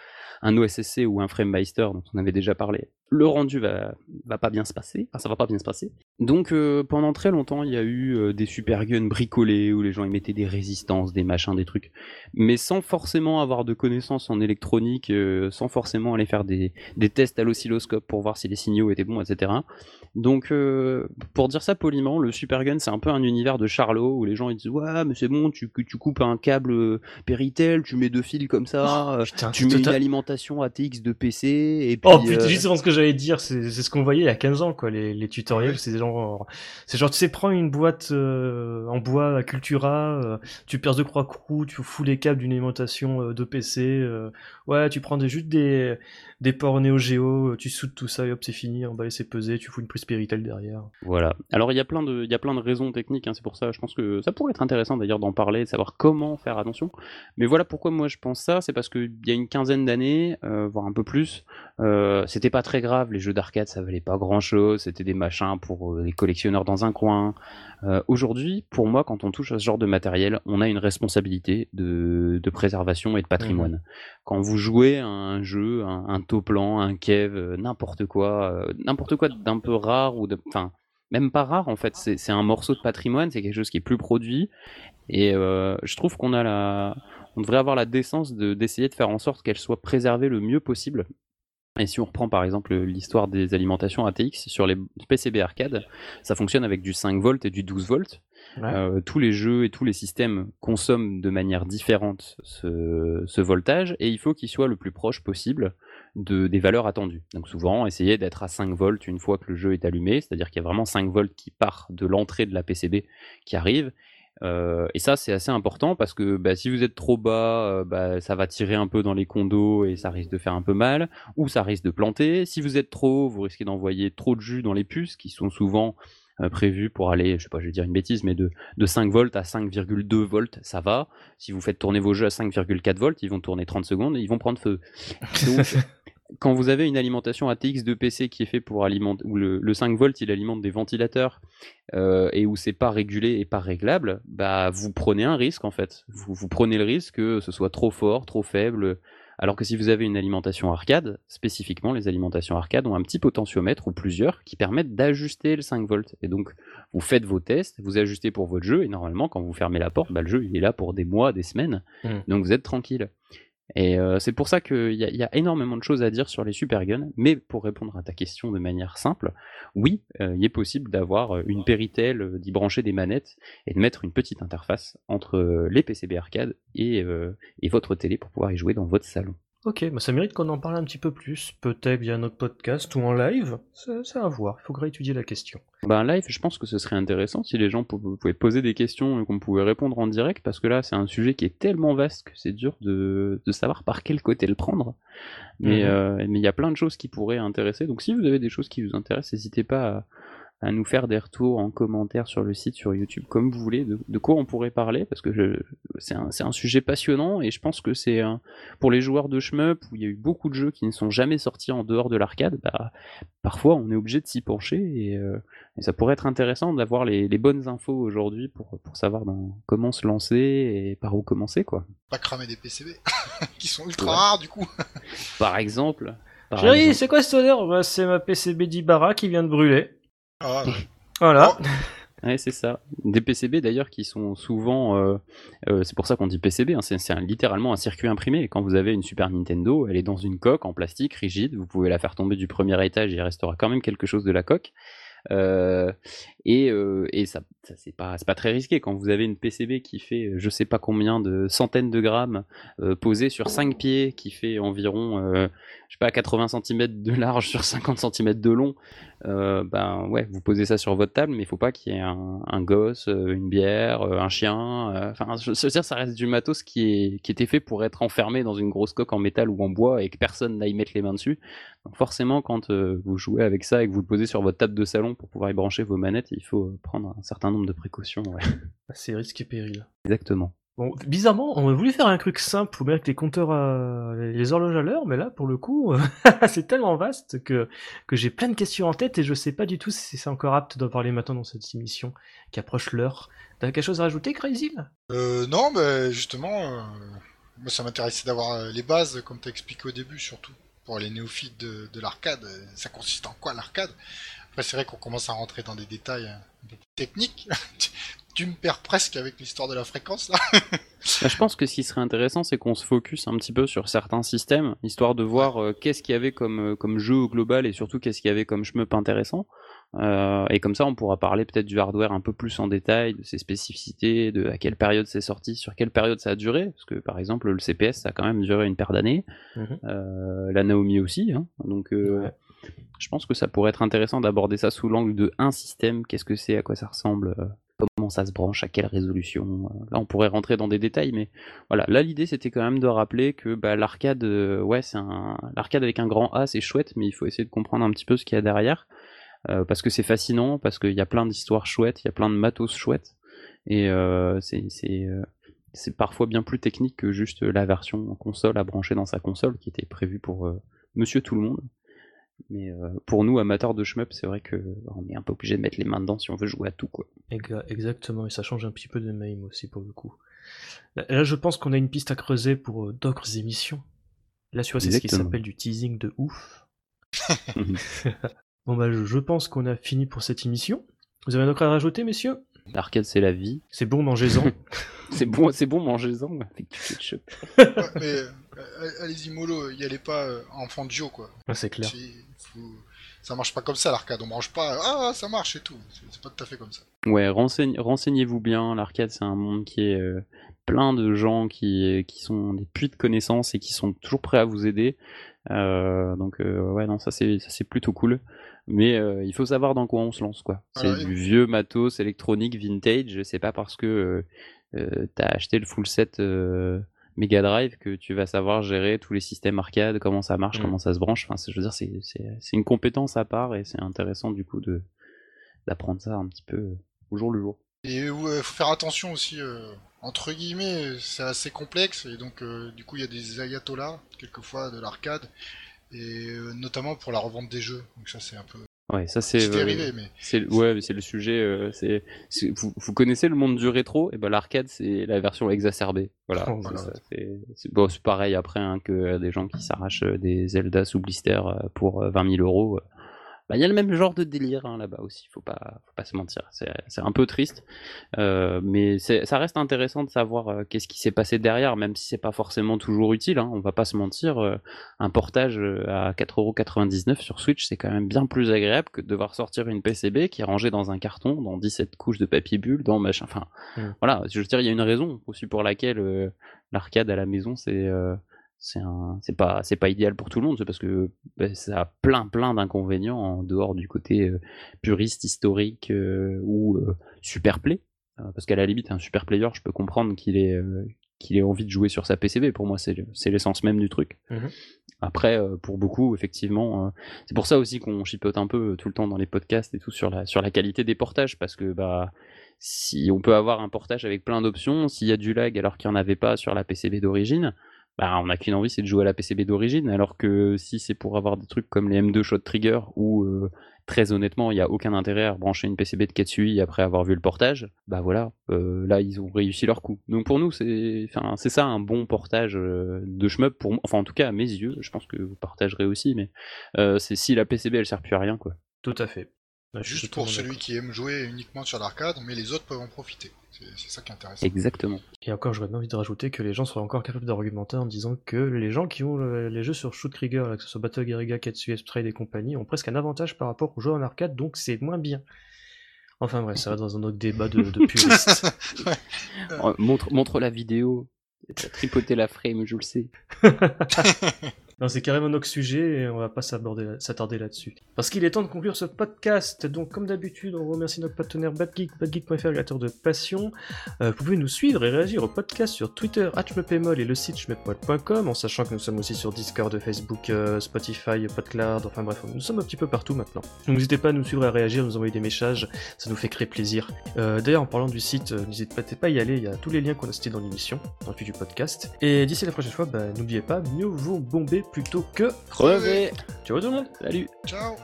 C: un OSSC ou un FrameMeister dont on avait déjà parlé, le rendu va, va pas bien se passer, enfin ça va pas bien se passer. Donc euh, pendant très longtemps, il y a eu euh, des super guns bricolés où les gens y mettaient des résistances, des machins, des trucs, mais sans forcément avoir de connaissances en électronique, euh, sans forcément aller faire des, des tests à l'oscilloscope pour voir si les signaux étaient bons, etc. Donc pour dire ça poliment, le super gun c'est un peu un univers de Charlot où les gens ils disent ouais mais c'est bon, tu, tu coupes un câble Péritel, tu mets deux fils comme ça, oh, tu mets une alimentation ATX de PC et
A: oh, puis... Oh putain, justement ce que j'allais dire, c'est ce qu'on voyait il y a 15 ans, quoi, les, les tutoriels, c'est genre, c'est genre, tu sais, prends une boîte euh, en bois à Cultura, euh, tu perces deux croix crous, tu fous les câbles d'une alimentation euh, de PC, ouais, tu prends des, juste des, des ports Neo Geo, tu soudes tout ça et hop, c'est fini, on va laisser peser, tu fous une prise Péritel derrière.
C: Voilà. Alors, il y a plein de, il y a plein de raisons techniques, hein, c'est pour ça, je pense que ça pourrait être intéressant d'ailleurs d'en parler, de savoir comment faire attention. Mais voilà pourquoi moi je pense ça, c'est parce qu'il y a une quinzaine d'années, voire un peu plus, c'était pas très grave les jeux d'arcade ça valait pas grand chose, c'était des machins pour euh, les collectionneurs dans un coin. Euh, aujourd'hui, pour moi, quand on touche à ce genre de matériel, on a une responsabilité de, préservation et de patrimoine. Mmh. Quand vous jouez à un jeu, un, un plan, un kev, euh, n'importe quoi, n'importe quoi d'un peu rare ou enfin même pas rare en fait, c'est un morceau de patrimoine, c'est quelque chose qui est plus produit. Et je trouve qu'on a la on devrait avoir la décence d'essayer de, faire en sorte qu'elle soit préservée le mieux possible. Et si on reprend par exemple l'histoire des alimentations ATX sur les PCB arcade, ça fonctionne avec du 5 volts et du 12 volts. Euh, tous les jeux et tous les systèmes consomment de manière différente ce, voltage et il faut qu'il soit le plus proche possible de, des valeurs attendues. Donc souvent, essayer d'être à 5 volts une fois que le jeu est allumé, c'est-à-dire qu'il y a vraiment 5 volts qui part de l'entrée de la PCB qui arrive euh, et ça, c'est assez important parce que bah, si vous êtes trop bas, euh, bah, ça va tirer un peu dans les condos et ça risque de faire un peu mal, ou ça risque de planter. Si vous êtes trop haut, vous risquez d'envoyer trop de jus dans les puces qui sont souvent euh, prévues pour aller, je sais pas, je vais dire une bêtise, mais de, de 5 volts à 5,2 volts, ça va. Si vous faites tourner vos jeux à 5,4 volts, ils vont tourner 30 secondes et ils vont prendre feu. Donc, (laughs) quand vous avez une alimentation ATX de PC qui est fait pour alimenter, où le, 5 volts il alimente des ventilateurs euh, et où c'est pas régulé et pas réglable, bah vous prenez un risque en fait. Vous, vous prenez le risque que ce soit trop fort, trop faible. Alors que si vous avez une alimentation arcade, spécifiquement les alimentations arcade ont un petit potentiomètre ou plusieurs qui permettent d'ajuster le 5 volts. Et donc vous faites vos tests, vous ajustez pour votre jeu et normalement quand vous fermez la porte, bah, le jeu il est là pour des mois, des semaines. Mmh. Donc vous êtes tranquille. Et euh, c'est pour ça qu'il y, a énormément de choses à dire sur les super guns, mais pour répondre à ta question de manière simple, oui, euh, il est possible d'avoir euh, une Péritel, d'y brancher des manettes et de mettre une petite interface entre les PCB arcade et, et votre télé pour pouvoir y jouer dans votre salon.
A: Ok, bah ça mérite qu'on en parle un petit peu plus, peut-être via notre podcast ou en live, c'est à voir, il faudrait étudier la question.
C: Bah un live, je pense que ce serait intéressant si les gens pouvaient poser des questions et qu'on pouvait répondre en direct, parce que là c'est un sujet qui est tellement vaste que c'est dur de, de, savoir par quel côté le prendre. Mais euh, mais il y a plein de choses qui pourraient intéresser, donc si vous avez des choses qui vous intéressent, n'hésitez pas à à nous faire des retours en commentaire sur le site, sur YouTube, comme vous voulez, de, quoi on pourrait parler, parce que c'est un, un, sujet passionnant, et je pense que c'est pour les joueurs de shmup, où il y a eu beaucoup de jeux qui ne sont jamais sortis en dehors de l'arcade, bah, parfois on est obligé de s'y pencher, et, euh, ça pourrait être intéressant d'avoir les, les, bonnes infos aujourd'hui pour, pour savoir dans, comment se lancer et par où commencer. quoi.
B: Pas cramer des PCB, (laughs) qui sont ultra rares du coup.
C: par exemple.
A: Chérie, c'est quoi cette odeur bah, C'est ma PCB d'Ibarra qui vient de brûler. Ah, voilà.
C: Oh. C'est ça. Des PCB d'ailleurs qui sont souvent, euh, euh, c'est pour ça qu'on dit PCB, hein, c'est littéralement un circuit imprimé. quand vous avez une Super Nintendo, elle est dans une coque en plastique rigide, vous pouvez la faire tomber du premier étage, il restera quand même quelque chose de la coque. Euh, Et, et ça, c'est pas, pas très risqué quand vous avez une PCB qui fait je sais pas combien de centaines de grammes posée sur 5 pieds, qui fait environ je sais pas 80 cm de large (laughs) sur 50 cm de long. Ben ouais, vous posez ça sur votre table, mais il faut pas qu'il y ait un, un gosse, une bière, un chien. Enfin, je dire, ça reste du matos qui est qui était fait pour être enfermé dans une grosse coque en métal ou en bois et que personne n'aille mettre les mains dessus. Donc forcément, quand vous jouez avec ça et que vous le posez sur votre table de salon pour pouvoir y brancher vos manettes, il faut prendre un certain nombre de précautions. Ouais. (laughs)
A: C'est risque et péril.
C: Exactement.
A: Bon, bizarrement, on a voulu faire un truc simple pour mettre les compteurs, à... les horloges à l'heure, mais là, pour le coup, (laughs) c'est tellement vaste que, que j'ai plein de questions en tête et je sais pas du tout si c'est encore apte d'en parler maintenant dans cette émission qui approche l'heure. T'as quelque chose à rajouter, Crazy
B: euh, Non, mais justement, euh, moi ça m'intéressait d'avoir euh, les bases, comme t'as expliqué au début, surtout pour les néophytes de, de l'arcade. Ça consiste en quoi l'arcade? Après, c'est vrai qu'on commence à rentrer dans des détails un peu plus techniques. (laughs) tu me perds presque avec l'histoire de la fréquence là. (laughs)
C: Bah, je pense que ce qui serait intéressant, c'est qu'on se focus un petit peu sur certains systèmes, histoire de voir euh, qu'est-ce qu'il y avait comme, euh, comme jeu au global et surtout qu'est-ce qu'il y avait comme shmup intéressant. Euh, et comme ça, on pourra parler peut-être du hardware un peu plus en détail, de ses spécificités, de à quelle période c'est sorti, sur quelle période ça a duré, parce que par exemple le CPS ça a quand même duré une paire d'années, mhm. la Naomi aussi, hein. donc je pense que ça pourrait être intéressant d'aborder ça sous l'angle de un système, qu'est-ce que c'est, à quoi ça ressemble, comment ça se branche, à quelle résolution. Euh, là, on pourrait rentrer dans des détails, mais voilà. Là, l'idée, c'était quand même de rappeler que bah, l'arcade, euh, ouais, un l'arcade avec un grand A, c'est chouette, mais il faut essayer de comprendre un petit peu ce qu'il y a derrière, euh, parce que c'est fascinant, parce qu'il y a plein d'histoires chouettes, il y a plein de matos chouettes, et c'est parfois bien plus technique que juste la version console à brancher dans sa console qui était prévue pour Monsieur Tout le Monde. Mais euh, pour nous, amateurs de shmup, c'est vrai que on est un peu obligé de mettre les mains dedans si on veut jouer à tout, quoi.
A: Exactement, et ça change un petit peu de même aussi pour le coup. Là, je pense qu'on a une piste à creuser pour euh, d'autres émissions. Là, tu vois, c'est ce qui s'appelle du teasing de ouf. (laughs) (laughs) bon bah, je, pense qu'on a fini pour cette émission. Vous avez un autre à rajouter, messieurs?
C: L'arcade, c'est la vie.
A: C'est bon, mangez-en. (laughs)
C: c'est bon, c'est bon, mangez-en avec du
B: ketchup. mais euh, allez-y mollo, y allez pas euh, enfant de Joe quoi.
A: c'est clair.
B: Ça marche pas comme ça l'arcade, on mange pas, ah ça marche et tout, c'est pas tout à fait comme ça.
C: Ouais, renseignez-vous bien, l'arcade c'est un monde qui est euh, plein de gens qui, qui sont des puits de connaissances et qui sont toujours prêts à vous aider. donc ouais non ça c'est c'est plutôt cool. Mais il faut savoir dans quoi on se lance quoi. C'est du vieux matos électronique vintage. C'est pas parce que euh, t'as acheté le full set Mega Drive que tu vas savoir gérer tous les systèmes arcade, comment ça marche, mm. comment ça se branche. Enfin, je veux dire, c'est une compétence à part et c'est intéressant du coup de d'apprendre ça un petit peu au jour le jour.
B: Et il faut faire attention aussi, euh, entre guillemets, c'est assez complexe et donc euh, du coup il y a des ayatollahs quelquefois de l'arcade et euh, notamment pour la revente des jeux. Donc ça c'est un peu
C: Ouais, ça c'est. C'est ouais, c'est le sujet. Euh, c'est vous, vous, connaissez le monde du rétro? Et ben l'arcade c'est la version exacerbée. Voilà. (laughs) Oh, c'est bon, pareil après hein, que des gens qui s'arrachent des Zelda sous blister euh, pour 20 euh, 000 euros. Bah, il y a le même genre de délire hein, là-bas aussi, faut pas, faut pas se mentir. C'est un peu triste, euh, mais ça reste intéressant de savoir euh, qu'est-ce qui s'est passé derrière, même si c'est pas forcément toujours utile. Hein, on va pas se mentir, euh, un portage à 4,99€ sur Switch, c'est quand même bien plus agréable que de devoir sortir une PCB qui est rangée dans un carton, dans 17 couches de papier bulle, dans machin. Enfin, mm. voilà, je veux dire, il y a une raison aussi pour laquelle l'arcade à la maison, c'est c'est un pas c'est pas idéal pour tout le monde c'est parce que bah, ça a plein plein d'inconvénients en dehors du côté euh, puriste historique euh, ou euh, super play. Parce qu'à la limite un super player je peux comprendre qu'il ait qu'il ait envie de jouer sur sa PCB pour moi c'est c'est l'essence même du truc. Mmh après pour beaucoup effectivement c'est pour ça aussi qu'on chipote un peu tout le temps dans les podcasts et tout sur la sur la qualité des portages. Parce que bah si on peut avoir un portage avec plein d'options s'il y a du lag alors qu'il n'y en avait pas sur la PCB d'origine bah, on n'a qu'une envie, c'est de jouer à la PCB d'origine, alors que si c'est pour avoir des trucs comme les M2 Shot Trigger, où euh, très honnêtement, il n'y a aucun intérêt à brancher une PCB de Katsui après avoir vu le portage, bah voilà, euh, là ils ont réussi leur coup. Donc pour nous, c'est ça un bon portage euh, de shmup, pour, enfin en tout cas à mes yeux, je pense que vous partagerez aussi, mais c'est si la PCB elle sert plus à rien quoi.
A: Tout à fait.
B: Juste pour celui qui aime jouer uniquement sur l'arcade, mais les autres peuvent en profiter. C'est ça qui est intéressant.
C: Exactement.
A: Et encore, j'aurais bien envie de rajouter que les gens seraient encore capables d'argumenter en disant que les gens qui ont les jeux sur Shoot Trigger, que ce soit Battle Guerrilla, Katsu, Trade et compagnie, ont presque un avantage par rapport aux jeux en arcade, donc c'est moins bien. Enfin bref, ça va dans un autre débat de, de puristes. (laughs)
C: Oh, montre, montre la vidéo. T'as tripoté la frame, je le sais. (laughs)
A: C'est carrément notre sujet et on va pas s'attarder là-dessus. Parce qu'il est temps de conclure ce podcast. Donc, comme d'habitude, on remercie notre partenaire BadGeek, badgeek.fr, créateur de passion. Euh, vous pouvez nous suivre et réagir au podcast sur Twitter, @jmepémol et le site jmepol.com, en sachant que nous sommes aussi sur Discord, Facebook, euh, Spotify, Podcloud, enfin bref, nous sommes un petit peu partout maintenant. Donc, n'hésitez pas à nous suivre, à réagir, nous envoyer des messages, ça nous fait très plaisir. Euh, D'ailleurs, en parlant du site, n'hésitez pas à y aller, il y a tous les liens qu'on a cités dans l'émission, dans le fil du podcast. Et d'ici la prochaine fois, bah, n'oubliez pas, mieux vaut bomber plutôt que
C: Crevé
A: Ciao tout le monde.
C: Salut.
B: Ciao